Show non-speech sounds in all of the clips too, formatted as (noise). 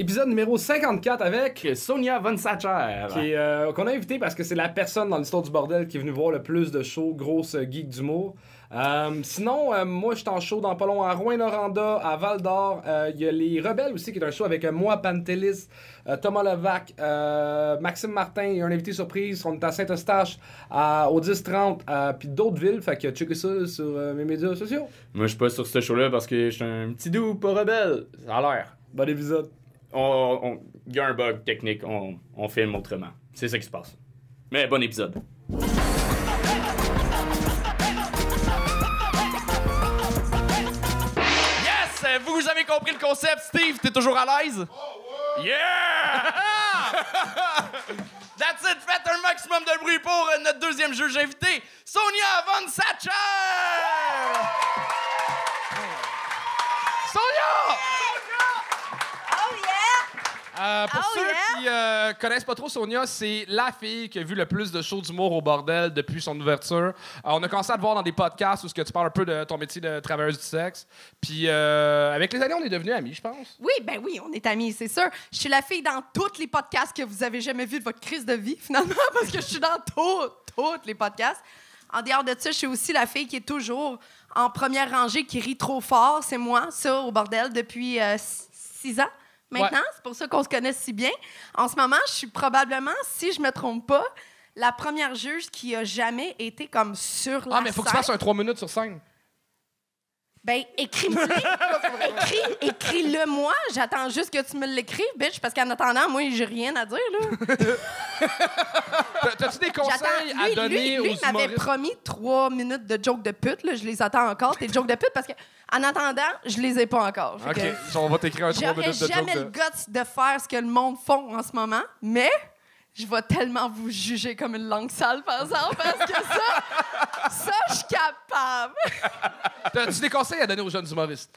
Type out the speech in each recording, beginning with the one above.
Épisode numéro 54 avec Sonia Von Sacher. qui euh, qu'on a invité parce que c'est la personne dans l'histoire du bordel qui est venue voir le plus de shows, grosse euh, geek d'humour. Euh, sinon, euh, moi, je suis en show dans pas long à Rouen-Noranda, à Val-d'Or. Il y a Les Rebelles aussi, qui est un show avec euh, moi, Pantelis, euh, Thomas Levac, euh, Maxime Martin et un invité surprise. On est à Saint-Eustache, à- au 10-30, euh, puis d'autres villes. Fait que checkez ça sur euh, mes médias sociaux. Moi, je suis pas sur ce show-là parce que je suis un petit doux pas rebelle. Ça a l'air. Bon épisode. Il y a un bug technique, on, on filme autrement. C'est ça qui se passe. Mais bon épisode. Yes! Vous avez compris le concept, Steve? T'es toujours à l'aise? Yeah! (laughs) That's it! Faites un maximum de bruit pour euh, notre deuxième juge invité, Sonia Von Sacher! Sonia! Euh, pour Oh, ceux yeah! qui euh, connaissent pas trop Sonia, c'est la fille qui a vu le plus de shows d'humour au bordel depuis son ouverture. Euh, on a commencé à te voir dans des podcasts où ce que tu parles un peu de ton métier de travailleuse du sexe. Puis euh, avec les années, on est devenus amis, je pense. Oui, ben oui, on est amis, c'est sûr. Je suis la fille dans tous les podcasts que vous avez jamais vus de votre crise de vie, (laughs) finalement, parce que je suis dans tous, tous les podcasts. En dehors de ça, je suis aussi la fille qui est toujours en première rangée, qui rit trop fort. C'est moi, ça, au bordel, depuis six ans. Maintenant, Ouais. c'est pour ça qu'on se connaît si bien. En ce moment, je suis probablement, si je me trompe pas, la première juge qui a jamais été comme sur la Ah, mais faut que tu scène. fasses un 3 minutes sur scène. Ben, écris-moi. (laughs) Écris, écris-le moi. J'attends juste que tu me l'écrives, bitch, parce qu'en attendant, moi, j'ai rien à dire, là. T'as- (laughs) T'as-tu des conseils J'attends. à Lui, donner lui, lui aux m'avait promis trois minutes de jokes de pute, là. Je les attends encore, tes jokes de pute, parce que, en attendant, je les ai pas encore. Ok, que on va t'écrire un 3 J'aurais minutes de joke jamais le guts de faire ce que le monde font en ce moment, mais je vais tellement vous juger comme une langue sale, par exemple, parce que ça, ça, je suis capable. T'as-tu des conseils à donner aux jeunes humoristes?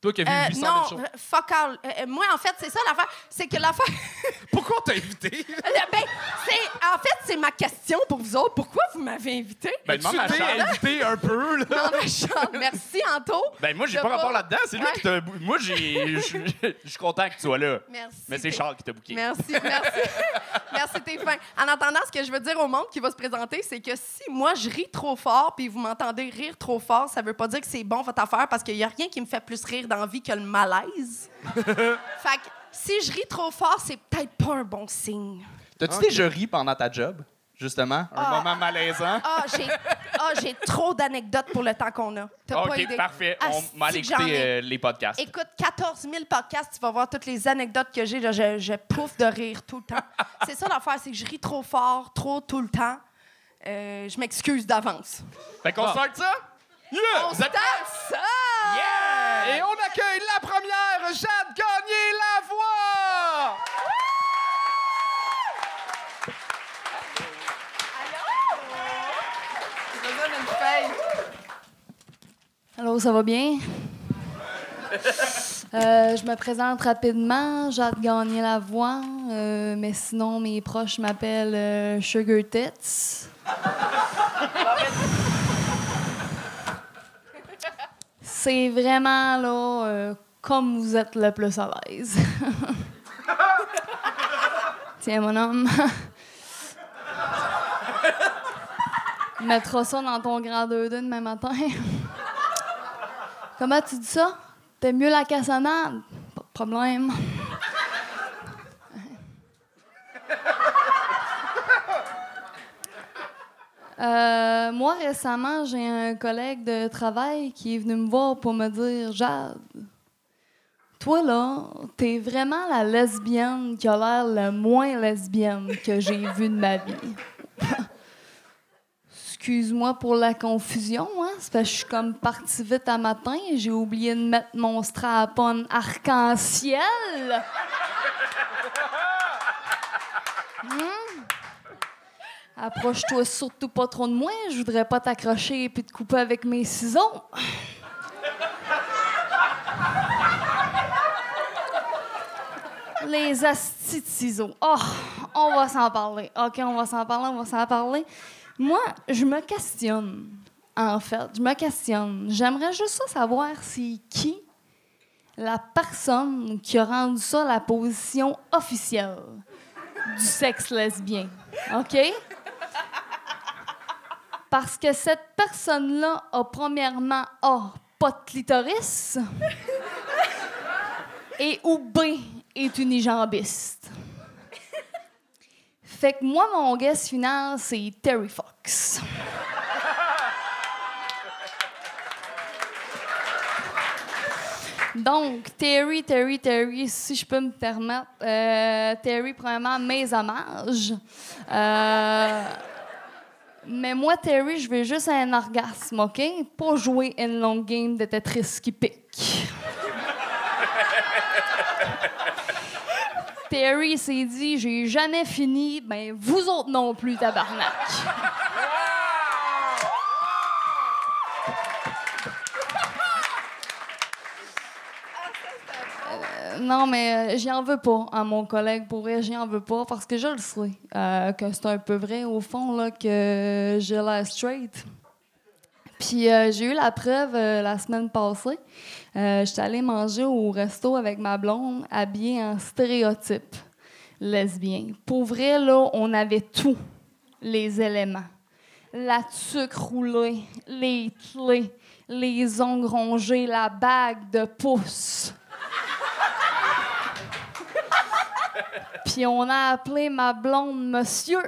Toi qui as vu Euh, 800 non, 000 shows. euh, fuck all. Euh, moi, en fait, c'est ça l'affaire. C'est que l'affaire. (laughs) Pourquoi on t'a invité? (laughs) Euh, ben, c'est, en fait, c'est ma question pour vous autres. Pourquoi vous m'avez invité? Ben, tu demande à t'es invité un peu, là? Non, mais chante. Merci, Anto. Ben, moi, j'ai pas pas- rapport là-dedans. C'est lui qui t'a. Moi, j'ai. Je suis- content que tu sois là. Merci. Mais c'est Charles qui t'a booké. Merci, merci. (laughs) merci, t'es fin. En attendant, ce que je veux dire au monde qui va se présenter, c'est que si moi, je ris trop fort puis vous m'entendez rire trop fort, ça veut pas dire que c'est bon votre affaire parce qu'il y a rien qui me fait plus rire dans la vie que le malaise. (laughs) fait que si je ris trop fort, c'est peut-être pas un bon signe. T'as-tu Ok. déjà ri pendant ta job, justement? Un Ah. moment malaisant? Ah, j'ai ah, j'ai trop d'anecdotes pour le temps qu'on a. T'as pas ok, idée. parfait. Asti On ai. écouter euh, les podcasts. Écoute, 14 000 podcasts, tu vas voir toutes les anecdotes que j'ai. Je, je pouffe de rire tout le temps. (laughs) c'est ça l'affaire, c'est que je ris trop fort, trop tout le temps. Euh, je m'excuse d'avance. Fait qu'on Ah. start ça? Yeah! On Vous êtes prêts? start ça! Yeah! Et on accueille la première, Jade Gagné la voix! Allô, ça va bien? (laughs) Euh, je me présente rapidement. J'ai hâte de gagner la voix. euh, mais sinon, mes proches m'appellent euh, Sugar Tits. C'est vraiment là euh, comme vous êtes le plus à l'aise. (laughs) Tiens, mon homme. (laughs) Mettra ça dans ton grand 2 demain matin. (laughs) Comment tu dis ça? T'aimes mieux la cassonade? Pas de problème. Moi, récemment, j'ai un collègue de travail qui est venu me voir pour me dire Jade, toi là, t'es vraiment la lesbienne qui a l'air le moins lesbienne que j'ai vue de ma vie. (laughs) Excuse-moi pour la confusion, hein? C'est parce que je suis comme partie vite à matin et j'ai oublié de mettre mon strap-on arc-en-ciel. Hmm? (laughs) Approche-toi surtout pas trop de moi, je voudrais pas t'accrocher et te couper avec mes ciseaux. Les astis de ciseaux. Oh, on va s'en parler. OK, on va s'en parler, on va s'en parler. Moi, je me questionne, en fait. Je me questionne. J'aimerais juste savoir c'est qui la personne qui a rendu ça la position officielle du sexe lesbien. OK? Parce que cette personne-là a premièrement A, pas de clitoris, (laughs) et ou B, est unijambiste. Fait que moi, mon guest final, c'est Terry Fox. Donc, Terry, Terry, Terry, si je peux me permettre, euh, Terry, premièrement, mes hommages. Euh, mais moi, Terry, je veux juste un orgasme, OK? Pas jouer une longue game de Tetris qui pique. (laughs) Terry s'est dit, j'ai jamais fini, ben vous autres non plus, tabarnak. Non, mais euh, j'y en veux pas à mon collègue. Pour vrai, j'y en veux pas parce que je le sais euh, que c'est un peu vrai, au fond, là, que j'ai l'air straight. Puis euh, j'ai eu la preuve euh, la semaine passée. J'étais allée manger au resto avec ma blonde, habillée en stéréotype lesbien. Pour vrai, là, on avait tous les éléments. La tuque roulée, les clés, les ongles rongés, la bague de pouce. Puis on a appelé ma blonde monsieur.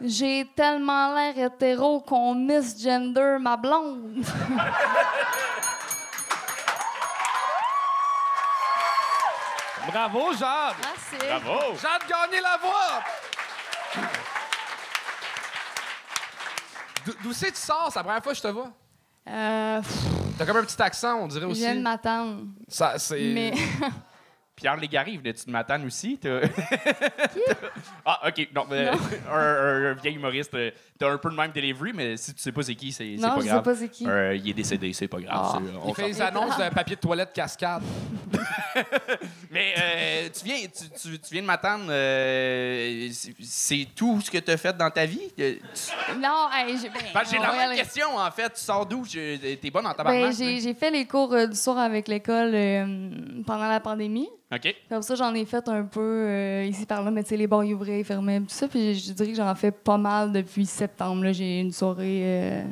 J'ai tellement l'air hétéro qu'on misgender ma blonde. Bravo, Jade! Merci. Bravo! Jade gagné la voix! D'où- c'est que tu sors? C'est la première fois que je te vois? Euh, T'as comme un petit accent, on dirait je aussi. viens de m'attendre. Ça, c'est... Mais (laughs) Pierre Légaré, venais-tu de Matane aussi? T'as- (laughs) ah, OK. Non, mais, (laughs) un, un- un vieil humoriste. euh, T'as un peu le même delivery, mais si tu sais pas c'est qui, c'est c'est non, pas je sais grave. pas c'est qui. Euh, il est décédé, c'est pas grave. Ah. c'est- on Il fait s'en- les annonces de papier de toilette cascade. (laughs) Mais euh, tu, viens, tu, tu- tu viens de m'attendre. euh, c'est- c'est tout ce que tu as fait dans ta vie? Euh, tu- Non, hey, j'ai ben, Ben, J'ai on la va y même aller. question, en fait. Tu sors d'où? Je- T'es bonne en Ben, tabarnak? j'ai hein? j'ai fait les cours euh, du soir avec l'école euh, pendant la pandémie. OK. Comme ça, j'en ai fait un peu euh, ici par là, mais tu sais, les bars ils ouvraient, ils fermaient, tout ça. Puis je dirais que j'en fais pas mal depuis septembre. J'ai une soirée euh,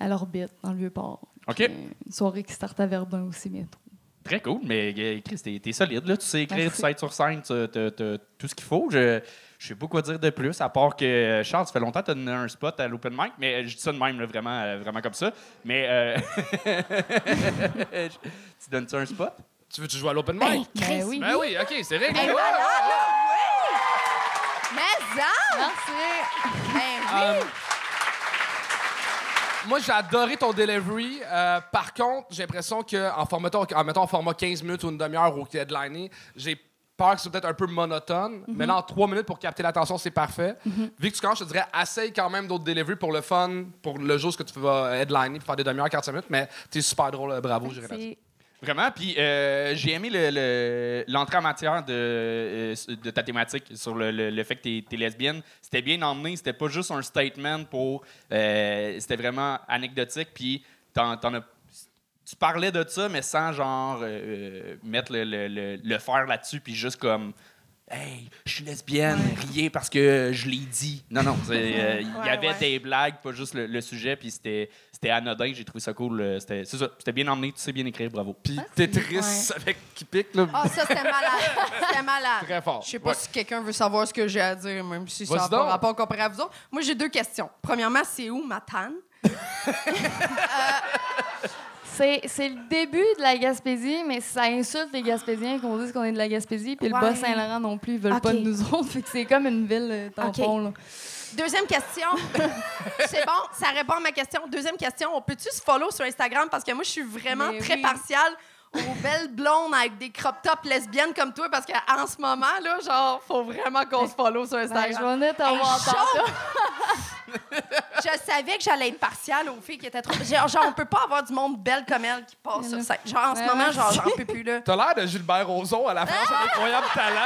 à l'orbite, dans le Vieux-Port. OK. Euh, une soirée qui start à Verdun aussi bientôt. Très cool, mais euh, Chris, t'es t'es solide, là. Tu sais écrire, Merci. tu sais être sur scène, tu as tout ce qu'il faut. Je je sais pas quoi dire de plus, à part que, Charles, ça fait longtemps que tu as donné un spot à l'open mic, mais je dis ça de même, là, vraiment, vraiment comme ça. Mais, (laughs) tu donnes-tu un spot? Tu veux-tu jouer à l'open mic? Ben oui. Ben oui, OK, c'est réglé. Ben voilà, là, oui! Mais ça! Merci. Ben oui! Euh, moi, j'ai adoré ton delivery. Euh, par contre, j'ai l'impression qu'en format, en mettant en format 15 minutes ou une demi-heure au headliné, j'ai peur que c'est peut-être un peu monotone. Mais là, en 3 minutes pour capter l'attention, c'est parfait. Vu que tu commences, je te dirais, essaye quand même d'autres delivery pour le fun, pour le jour ce que tu vas headliner, pour faire des demi-heures, 45 minutes. Mais t'es super drôle. euh, Bravo. C'est- Vraiment, puis euh, j'ai aimé le- le- l'entrée en matière de, euh, de ta thématique sur le, fait que tu es, lesbienne. C'était bien emmené, c'était pas juste un statement pour. euh, c'était vraiment anecdotique, puis t'en- as- tu parlais de ça, mais sans genre euh, mettre le fer là-dessus, puis juste comme. Hey, je suis lesbienne, riez parce que je l'ai dit. Non, non, euh, il y avait ouais. des blagues, pas juste le, le sujet, puis c'était, c'était anodin. J'ai trouvé ça cool. euh, C'était, c'est ça, c'était bien emmené, tu sais bien écrire, bravo. Puis Tetris Ouais. avec qui pique, là. Ah, ça, c'était malade. (laughs) C'était malade. Très fort. Je sais pas Ouais. si quelqu'un veut savoir ce que j'ai à dire, même si ça n'a pas rapport comparé à vous autres. Moi, j'ai deux questions. Premièrement, c'est où Matane? C'est (laughs) c'est le début de la Gaspésie, mais ça insulte les Gaspésiens qu'on dise qu'on est de la Gaspésie. Puis Ouais. le Bas-Saint-Laurent non plus, ils veulent pas de nous autres. (laughs) Fait que c'est comme une ville euh, tampon. là. Deuxième question. (laughs) c'est bon, ça répond à ma question. Deuxième question, on peut-tu se follow sur Instagram? Parce que moi, je suis vraiment Mais très oui. partiale aux belles blondes avec des crop tops lesbiennes comme toi parce qu'en ce moment, là, genre, faut vraiment qu'on se follow sur Ben, je Instagram. vais Hey, tantôt. (laughs) Je savais que j'allais être partiale aux filles qui étaient trop. Genre, genre, on peut pas avoir du monde belle comme elle qui passe sur scène. Genre, en ce Ouais, moment, genre, j'en peux plus, là. T'as l'air de Gilbert Rozon à la France, un incroyable talent.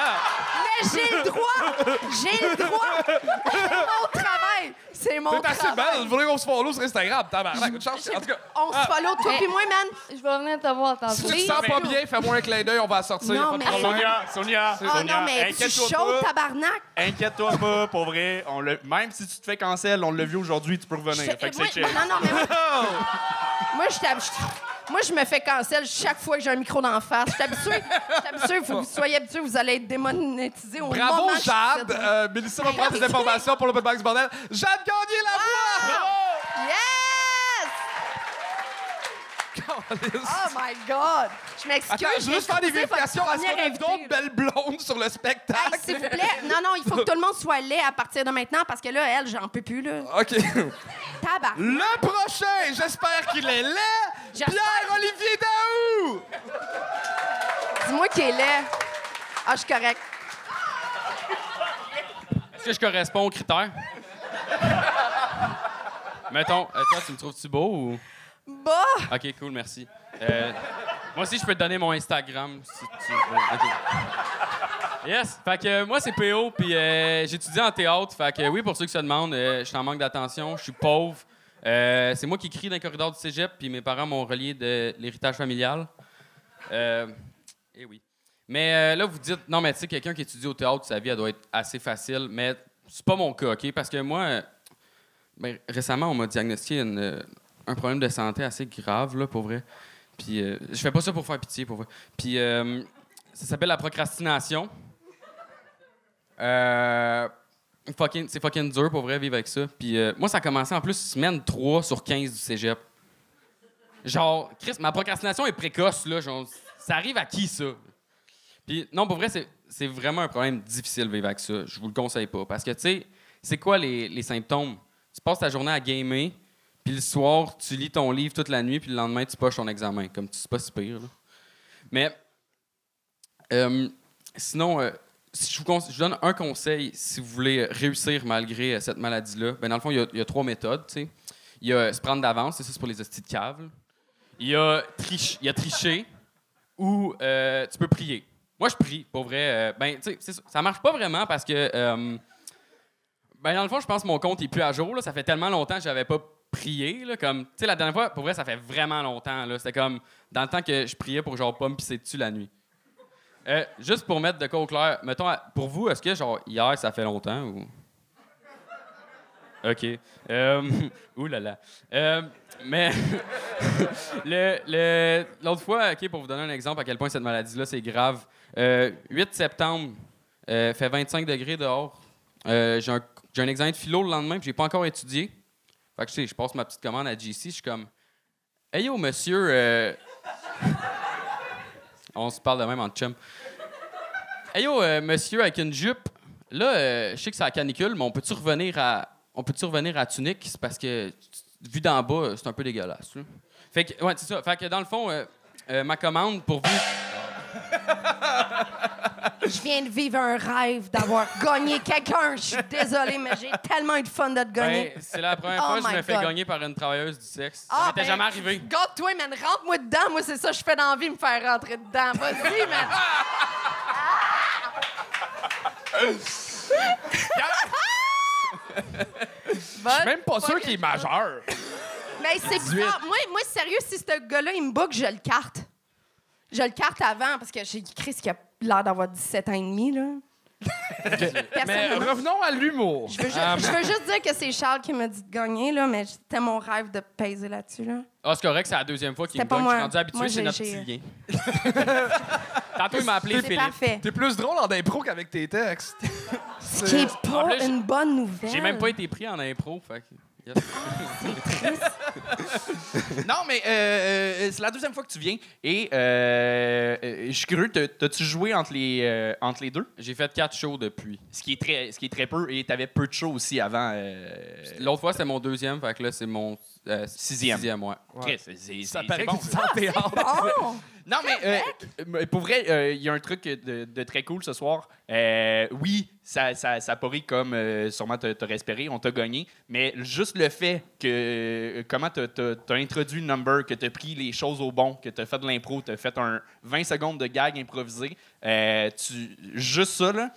Mais j'ai le droit! J'ai le droit! (laughs) Hey, c'est mon T'es assez travail. belle. Vous voulez qu'on se follow sur Instagram, tabarnak. Une chance. En tout cas, On se follow, toi puis moi, man. Je vais venir te voir tantôt. si tu te sens pas bien, fais-moi un clin d'œil, on va sortir. Non, mais-. Sonia, Sonia, Oh Sonia, non, mais tu pas. tabarnak. Inquiète-toi pas, pour vrai. On l'a- même si tu te fais cancel, on l'a vu aujourd'hui, tu peux revenir. Fait que c'est chill. non, non, mais moi, moi, (laughs) je je- moi, je me fais cancel chaque fois que j'ai un micro d'en face. Je suis habituée. Je suis habituée. Il faut que vous soyez habitués. Vous allez être démonétisés au Bravo, moment Jade. Euh, Mélissa va prendre des informations pour l'Open Box Bordel. Jade Gagné la voix! Yes! Oh my God! Je m'excuse. Attends, je veux juste faire des vérifications. Est-ce qu'on a d'autres belles blondes sur le spectacle? Hey, s'il vous plaît. Non, non, il faut que tout le monde soit laid à partir de maintenant parce que là, elle, j'en peux plus, là. OK. Tabac. Le prochain, j'espère qu'il est laid, J'espère. Pierre-Olivier Daou! Dis-moi qu'il est laid. Ah, je suis correct. Est-ce que je corresponds aux critères? Mettons, euh, toi, tu me trouves-tu beau ou? Bah! Ok, cool, merci. Euh, moi aussi, je peux te donner mon Instagram si tu veux. Yes! Fait que euh, moi, c'est PO, puis euh, j'étudie en théâtre. Fait que oui, pour ceux qui se demandent, je suis en manque d'attention, je suis pauvre. C'est moi qui crie dans les corridors du cégep, puis mes parents m'ont relié de l'héritage familial. Et oui. Mais là, vous dites, non, mais tu sais, quelqu'un qui étudie au théâtre, sa vie, elle doit être assez facile. Mais c'est pas mon cas, OK? Parce que moi, ben, récemment, on m'a diagnostiqué une, un problème de santé assez grave, là, pour vrai. Puis euh, je fais pas ça pour faire pitié, pour vrai. Puis euh, ça s'appelle la procrastination. Euh, c'est fucking dur, pour vrai, vivre avec ça. Puis moi, ça a commencé en plus semaine 3 sur 15 du cégep. Genre, Chris, ma procrastination est précoce, là. Genre, ça arrive à qui, ça? Puis non, pour vrai, c'est, vraiment un problème difficile vivre avec ça. Je vous le conseille pas. Parce que, tu sais, c'est quoi les, les symptômes? Tu passes ta journée à gamer, puis le soir, tu lis ton livre toute la nuit, puis le lendemain, tu poches ton examen. Comme tu sais pas si pire. Mais, euh, sinon, euh, si je, vous je vous donne un conseil si vous voulez réussir malgré euh, cette maladie-là. Ben, dans le fond, il y a- trois méthodes. Il y a se prendre d'avance, c'est ça, c'est pour les hosties de cave. Il y a, triche- il y a tricher ou euh, tu peux prier. Moi, je prie, pour vrai. euh, ben, tu sais, ça. marche pas vraiment parce que, euh, ben, dans le fond, je pense que mon compte est plus à jour. là. Ça fait tellement longtemps que j'avais pas prié. Là, comme, tu sais, la dernière fois, pour vrai, ça fait vraiment longtemps. là. C'était comme dans le temps que je priais pour genre pas me pisser dessus la nuit. Euh, juste pour mettre de quoi au clair, mettons, pour vous, est-ce que genre hier, ça fait longtemps ou? OK. Euh, (laughs) ouh là là. Euh, mais (laughs) le- l'autre fois, OK, pour vous donner un exemple à quel point cette maladie-là, c'est grave. euh, 8 septembre, fait 25 degrés dehors. J'ai, un, un examen de philo le lendemain, puis j'ai pas encore étudié. Fait que, tu sais, je passe ma petite commande à GC, je suis comme... Hey yo, monsieur... euh, (laughs) On se parle de même en chum. Hey yo, euh, monsieur avec une jupe, là, euh, je sais que c'est la canicule, mais on peut-tu revenir à... On peut-tu revenir à tunique? C'est parce que, vu d'en bas, c'est un peu dégueulasse. Fait que, ouais, c'est ça. Fait que, dans le fond, ma commande pour vous... (laughs) Je viens de vivre un rêve d'avoir (laughs) gagné quelqu'un. Je suis désolée, mais j'ai tellement eu de fun de te gagner. Ben, c'est la première Oh fois que je me fais God. gagner par une travailleuse du sexe. Ah, ça m'était ben, jamais arrivé. Garde-toi, man. Rentre-moi dedans. Moi, c'est ça que je fais dans la vie, me faire rentrer dedans. Vas-y, man. (laughs) Je suis même pas sûr qu'il est majeur. Mais c'est bizarre. Moi, moi, sérieux, si ce gars-là, il me book, je le carte. Je le carte avant parce que j'ai dit Chris qui a l'air d'avoir 17 ans et demi, là. (laughs) Mais revenons à l'humour. je veux, juste, je veux juste dire que c'est Charles qui m'a dit de gagner, là, mais c'était mon rêve de peser là-dessus, là. Ah, c'est correct, c'est la deuxième fois qu'il me C'était pas gagne. Je suis moi. rendu habitué, Moi, c'est j'ai- notre petit lien. (laughs) Tantôt, il m'a appelé C'est Philippe. parfait. T'es plus drôle en impro qu'avec tes textes. Ce qui est pas En plus, une bonne nouvelle. J'ai même pas été pris en impro, fait que... yes. (laughs) Non, mais euh, euh, c'est la deuxième fois que tu viens. Et euh, euh, je suis curieux, t'as- t'as-tu joué entre les, entre les deux? J'ai fait quatre shows depuis. Ce qui est très, ce qui est très peu. Et t'avais peu de shows aussi avant. L'autre fois, c'était mon deuxième, fait que là, c'est mon euh, Sixième. Sixième, ouais. Chris, c'est- c'est- Ça c'est- paraît c'est bon, que tu. Bon! (laughs) Non, mais euh, euh, pour vrai, euh, il y a un truc de, de très cool ce soir. Euh, oui, ça, ça, ça pourrit comme euh, sûrement t'as t'as espéré, on t'a gagné, mais juste le fait que euh, comment t'as as, introduit le number, que t'as pris les choses au bon, que t'as fait de l'impro, t'as fait un 20 secondes de gag improvisé, euh, tu, juste ça, là,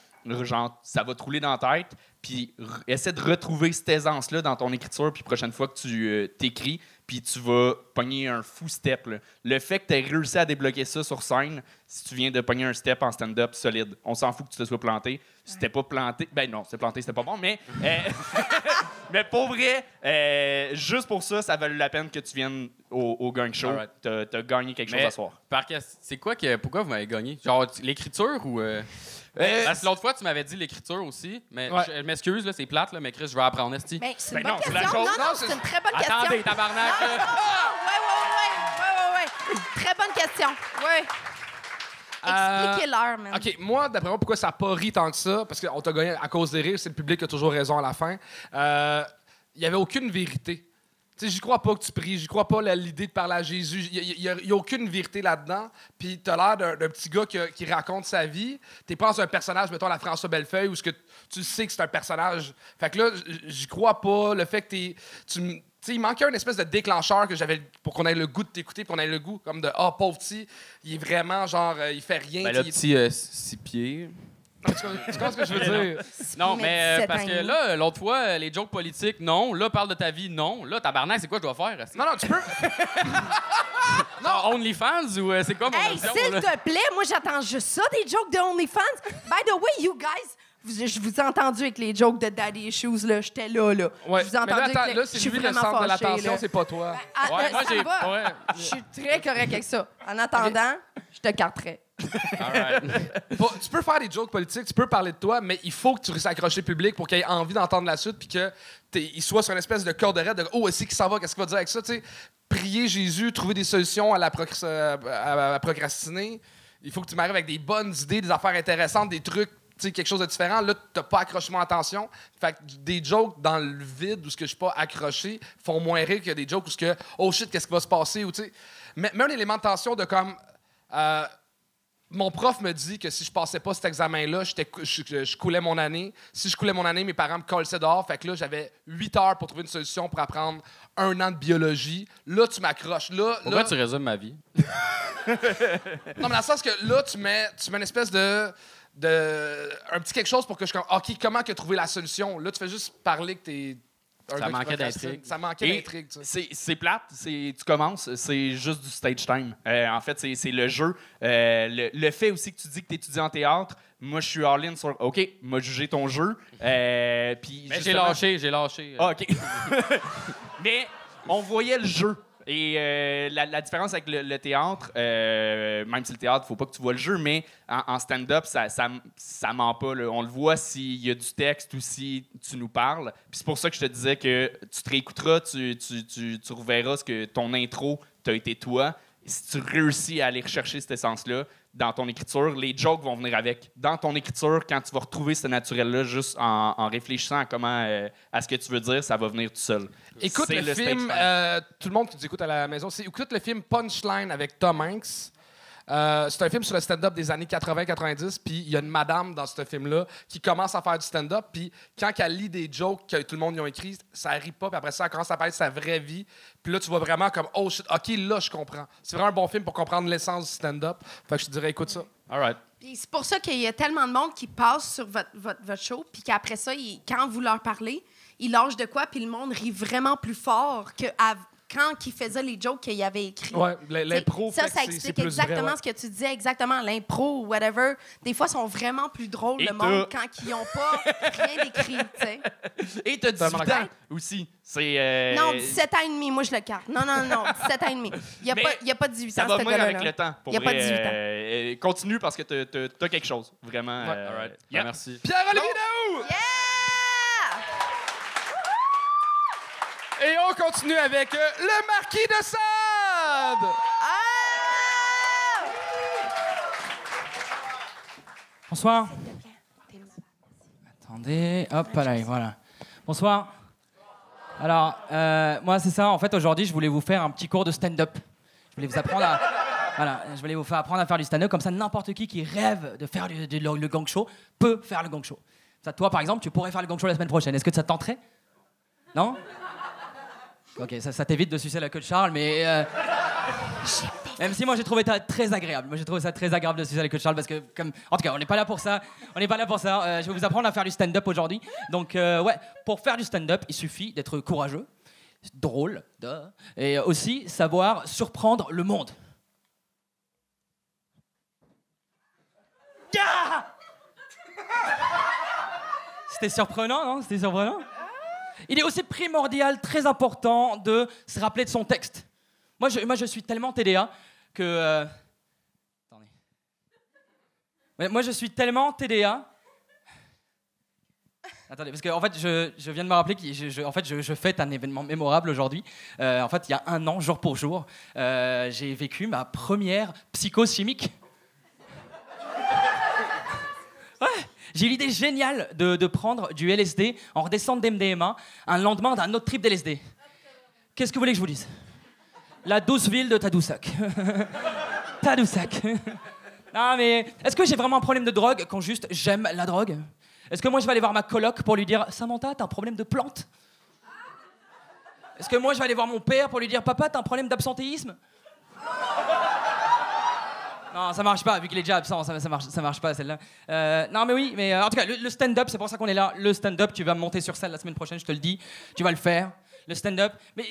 genre, ça va te rouler dans la tête. Puis essaie de retrouver cette aisance-là dans ton écriture, puis prochaine fois que tu euh, t'écris, puis tu vas pogner un fou step. là. Le fait que tu aies réussi à débloquer ça sur scène, si tu viens de pogner un step en stand-up solide, on s'en fout que tu te sois planté. Si t'es pas planté, ben non, c'est planté, c'était pas bon, mais, euh, (laughs) mais pour vrai, euh, juste pour ça, ça vaut la peine que tu viennes au, au gang show. Alright. T'as t'as gagné quelque Mais- chose à soir. Par question- c'est quoi que pourquoi vous m'avez gagné? Genre tu- l'écriture ou euh... Euh, Parce que l'autre fois tu m'avais dit l'écriture aussi, mais Ouais. je, je m'excuse là, c'est plate là, mais Chris, je vais apprendre esti. Ben, c'est une Ben bonne non, c'est la question. chose- Non, non, non, c'est c'est- une très bonne question. Attendez, tabarnak. Ouais, ouais, ouais, ouais, ouais. Très bonne question. Euh, Expliquez-leur, man. OK, moi, d'après moi, pourquoi ça n'a pas ri tant que ça? Parce qu'on t'a gagné à cause des rires, c'est le public qui a toujours raison à la fin. Euh, Il n'y avait aucune vérité. Tu sais, j'y crois pas que tu pries, j'y crois pas l'idée de parler à Jésus. Il n'y a, aucune vérité là-dedans. Puis t'as l'air d'un petit gars qui, raconte sa vie. T'es pas un personnage, mettons, la François Bellefeuille, où ce que tu sais que c'est un personnage. Fait que là, j'y crois pas. Le fait que t'es... Tu m- tu sais, il manquait une espèce de déclencheur que j'avais pour qu'on ait le goût de t'écouter, pour qu'on ait le goût comme de ah pauvre petit, il est vraiment genre euh, il fait rien. Ben, le il- petit euh, six pieds. tu comprends tu comprends ce que je veux (laughs) dire? Non, Mais mais euh, 17 parce que là, l'autre fois, euh, les jokes politiques, non. Là, parle de ta vie, non. Là, tabarnak, c'est quoi je dois faire? Non, non, tu peux. (laughs) Genre OnlyFans ou euh, c'est quoi mon Hey, s'il te plaît, moi j'attends juste ça, des jokes de OnlyFans. By the way, you guys, je vous ai entendu avec les jokes de Daddy Issues, là. J'étais là, là. Ouais. Je vous ai Mais là, entendu avec les- là, je c'est lui le centre de fâchée, l'attention, là. c'est pas toi. Ah, Ouais, euh, moi, j'ai. ouais. Je suis très correct avec ça. En attendant, (laughs) je te carterai. All right. Bon, tu peux faire des jokes politiques, tu peux parler de toi, mais il faut que tu réussisses à accrocher le public pour qu'il ait envie d'entendre la suite puis qu'il soit sur une espèce de corde raide de Oh, est-ce qu'il s'en va, qu'est-ce qu'il va dire avec ça, tu sais. Prier Jésus, trouver des solutions à la, procr- à- à- à procrastiner. Il faut que tu m'arrives avec des bonnes idées, des affaires intéressantes, des trucs, quelque chose de différent. Là, t'as pas accroché mon attention. Fait que des jokes dans le vide où ce que je suis pas accroché font moins rire que des jokes où ce que Oh shit, qu'est-ce qui va se passer, ou tu sais. Mais, mais un élément de tension de comme. euh, mon prof me dit que si je passais pas cet examen-là, je coulais mon année. Si je coulais mon année, mes parents me collaient dehors. Fait que là, j'avais 8 heures pour trouver une solution pour apprendre un an de biologie. Là, tu m'accroches. Là, Pourquoi là- tu résumes ma vie? (laughs) Non, mais dans le sens que là, tu mets, tu mets une espèce de, de. Un petit quelque chose pour que je. OK, comment que trouver la solution? Là, tu fais juste parler que t'es. un Ça gars qui manquait procrastine. d'intrigue. Ça manquait Et d'intrigue, tu sais. C'est c'est plate, c'est- tu commences, c'est juste du stage time. Euh, en fait, c'est c'est le jeu. Euh, le, le fait aussi que tu dis que tu étudies en théâtre, moi je suis all-in sur OK, m'a jugé ton jeu. Euh, puis Mais j'ai justement- lâché, j'ai lâché. Ah, OK. (laughs) Mais on voyait le jeu. Et euh, la, différence avec le, théâtre, euh, même si le théâtre, faut pas que tu vois le jeu, mais en, stand-up, ça, ça, ça ment pas. On le voit s'il y a du texte ou si tu nous parles. Puis c'est pour ça que je te disais que tu te réécouteras, tu, tu, tu, tu reverras ce que ton intro t'a été toi. Si tu réussis à aller rechercher cette essence-là dans ton écriture, les jokes vont venir avec. Dans ton écriture, quand tu vas retrouver ce naturel-là, juste en, en réfléchissant à comment, euh, à ce que tu veux dire, ça va venir tout seul. Écoute le, film, euh, tout le monde qui nous écoute à la maison, c'est écoute le film Punchline avec Tom Hanks. Euh, c'est un film sur le stand-up des années 80-90, puis il y a une madame dans ce film-là qui commence à faire du stand-up, puis quand elle lit des jokes que tout le monde y a écrits, ça rit pas, puis après ça, elle commence à parler de sa vraie vie, puis là, tu vois vraiment comme « Oh shit, OK, là, je comprends ». C'est vraiment un bon film pour comprendre l'essence du stand-up. Fait que je te dirais, écoute ça. All right. Puis c'est pour ça qu'il y a tellement de monde qui passe sur votre, votre, votre show, puis qu'après ça, quand vous leur parlez, ils lâchent de quoi, puis le monde rit vraiment plus fort que à- quand ils faisaient les jokes qu'ils avaient écrits. Ouais, l'impro Ça, ça explique plus vrai, exactement ouais. ce que tu disais, exactement. L'impro ou whatever, des fois, sont vraiment plus drôles, Et le monde, quand ils n'ont pas rien d'écrit, tu sais. (laughs) Et t'as 18 Totalement ans aussi. C'est. euh, Non, 17 ans et demi, moi, je le carte. Non, non, non, 17 ans et demi. Il n'y a, pas- il a pas 18 Ça ans, va ce venir avec le temps. Pour Il y a pas vrai, 18 ans. euh, euh, continue parce que t'as- t'as t'as quelque chose. Vraiment. Ouais, euh, All right. yeah. Ben, merci. Pierre-Olivier Daou! Yeah! Et on continue avec euh, le Marquis de Sade! Ah! Bonsoir. Attendez, hop là, voilà. Bonsoir. Alors, euh, moi, c'est ça. En fait, aujourd'hui, je voulais vous faire un petit cours de stand-up. Je voulais vous apprendre à. Voilà, je voulais vous faire apprendre à faire du stand-up. Comme ça, n'importe qui qui rêve de faire du- le, gang show peut faire le gang show. Toi, par exemple, tu pourrais faire le gang show la semaine prochaine. Est-ce que ça te tenterait? Non? Ok, ça, t'évite de sucer la queue de Charles, mais. euh. Même si moi j'ai trouvé ça très agréable. Moi j'ai trouvé ça très agréable de sucer avec Charles parce que, comme, en tout cas, on n'est pas là pour ça. On n'est pas là pour ça. Euh, je vais vous apprendre à faire du stand-up aujourd'hui. Donc, euh, ouais, pour faire du stand-up, il suffit d'être courageux, drôle, et aussi savoir surprendre le monde. C'était surprenant, non? C'était surprenant? Il est aussi primordial, très important, de se rappeler de son texte. Moi, je, suis tellement TDA que. euh, Attendez. Moi, je suis tellement TDA. Attendez, parce que en fait, je, viens de me rappeler que je, fait, je fête un événement mémorable aujourd'hui. Euh, en fait, il y a un an, jour pour jour, euh, j'ai vécu ma première psychochimique. J'ai l'idée géniale de, de prendre du LSD en redescendant d'MDMA un lendemain d'un autre trip d'LSD. Qu'est-ce que vous voulez que je vous dise? La douce ville de Tadoussac. (laughs) Tadoussac. (laughs) non mais, est-ce que j'ai vraiment un problème de drogue quand juste j'aime la drogue? Est-ce que moi je vais aller voir ma coloc pour lui dire Samantha, t'as un problème de plante? Est-ce que moi je vais aller voir mon père pour lui dire Papa, t'as un problème d'absentéisme? Non, ça marche pas, vu qu'il est déjà absent, ça, ça marche, pas celle-là. Euh, non, mais oui, mais euh, en tout cas, le, stand-up, c'est pour ça qu'on est là. Le stand-up, tu vas monter sur scène la semaine prochaine, je te le dis. Tu vas le faire. Le stand-up. Mais